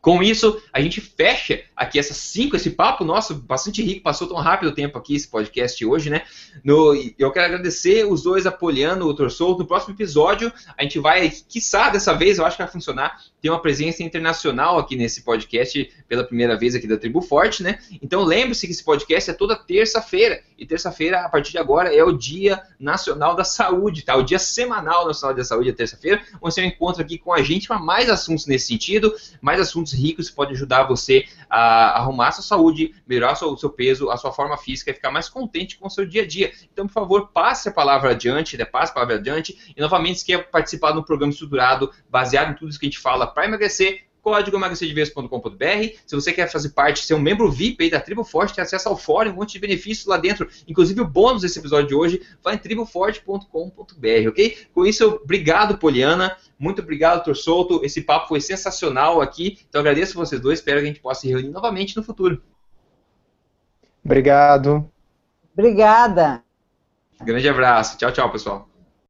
Com isso, a gente fecha aqui essas cinco, esse papo nosso, bastante rico, passou tão rápido o tempo aqui, esse podcast hoje, né? No, eu quero agradecer os dois apoiando o Torçou. No próximo episódio, a gente vai, quiçá dessa vez, eu acho que vai funcionar, ter uma presença internacional aqui nesse podcast pela primeira vez aqui da Tribo Forte, né? Então lembre-se que esse podcast é toda terça-feira. E terça-feira, a partir de agora, é o Dia Nacional da Saúde, tá? O Dia Semanal Nacional da Saúde é terça-feira, você encontra aqui com a gente para mais assuntos nesse sentido, mais assuntos ricos que podem ajudar você a arrumar a sua saúde, melhorar o seu, seu, peso, a sua forma física e ficar mais contente com o seu dia a dia. Então, por favor, passe a palavra adiante, né? passe a palavra adiante. E, novamente, se quer participar de um programa estruturado, baseado em tudo isso que a gente fala para emagrecer, código emagrecerdeves.com.br. Se você quer fazer parte, ser um membro VIP aí da Tribo Forte, tem acesso ao fórum, um monte de benefícios lá dentro, inclusive o bônus desse episódio de hoje, vai em triboforte.com.br, ok? Com isso, obrigado, Poliana. Muito obrigado, Tor Solto. Esse papo foi sensacional aqui. Então agradeço vocês dois. Espero que a gente possa se reunir novamente no futuro. Obrigado. Obrigada. Grande abraço. Tchau, tchau, pessoal.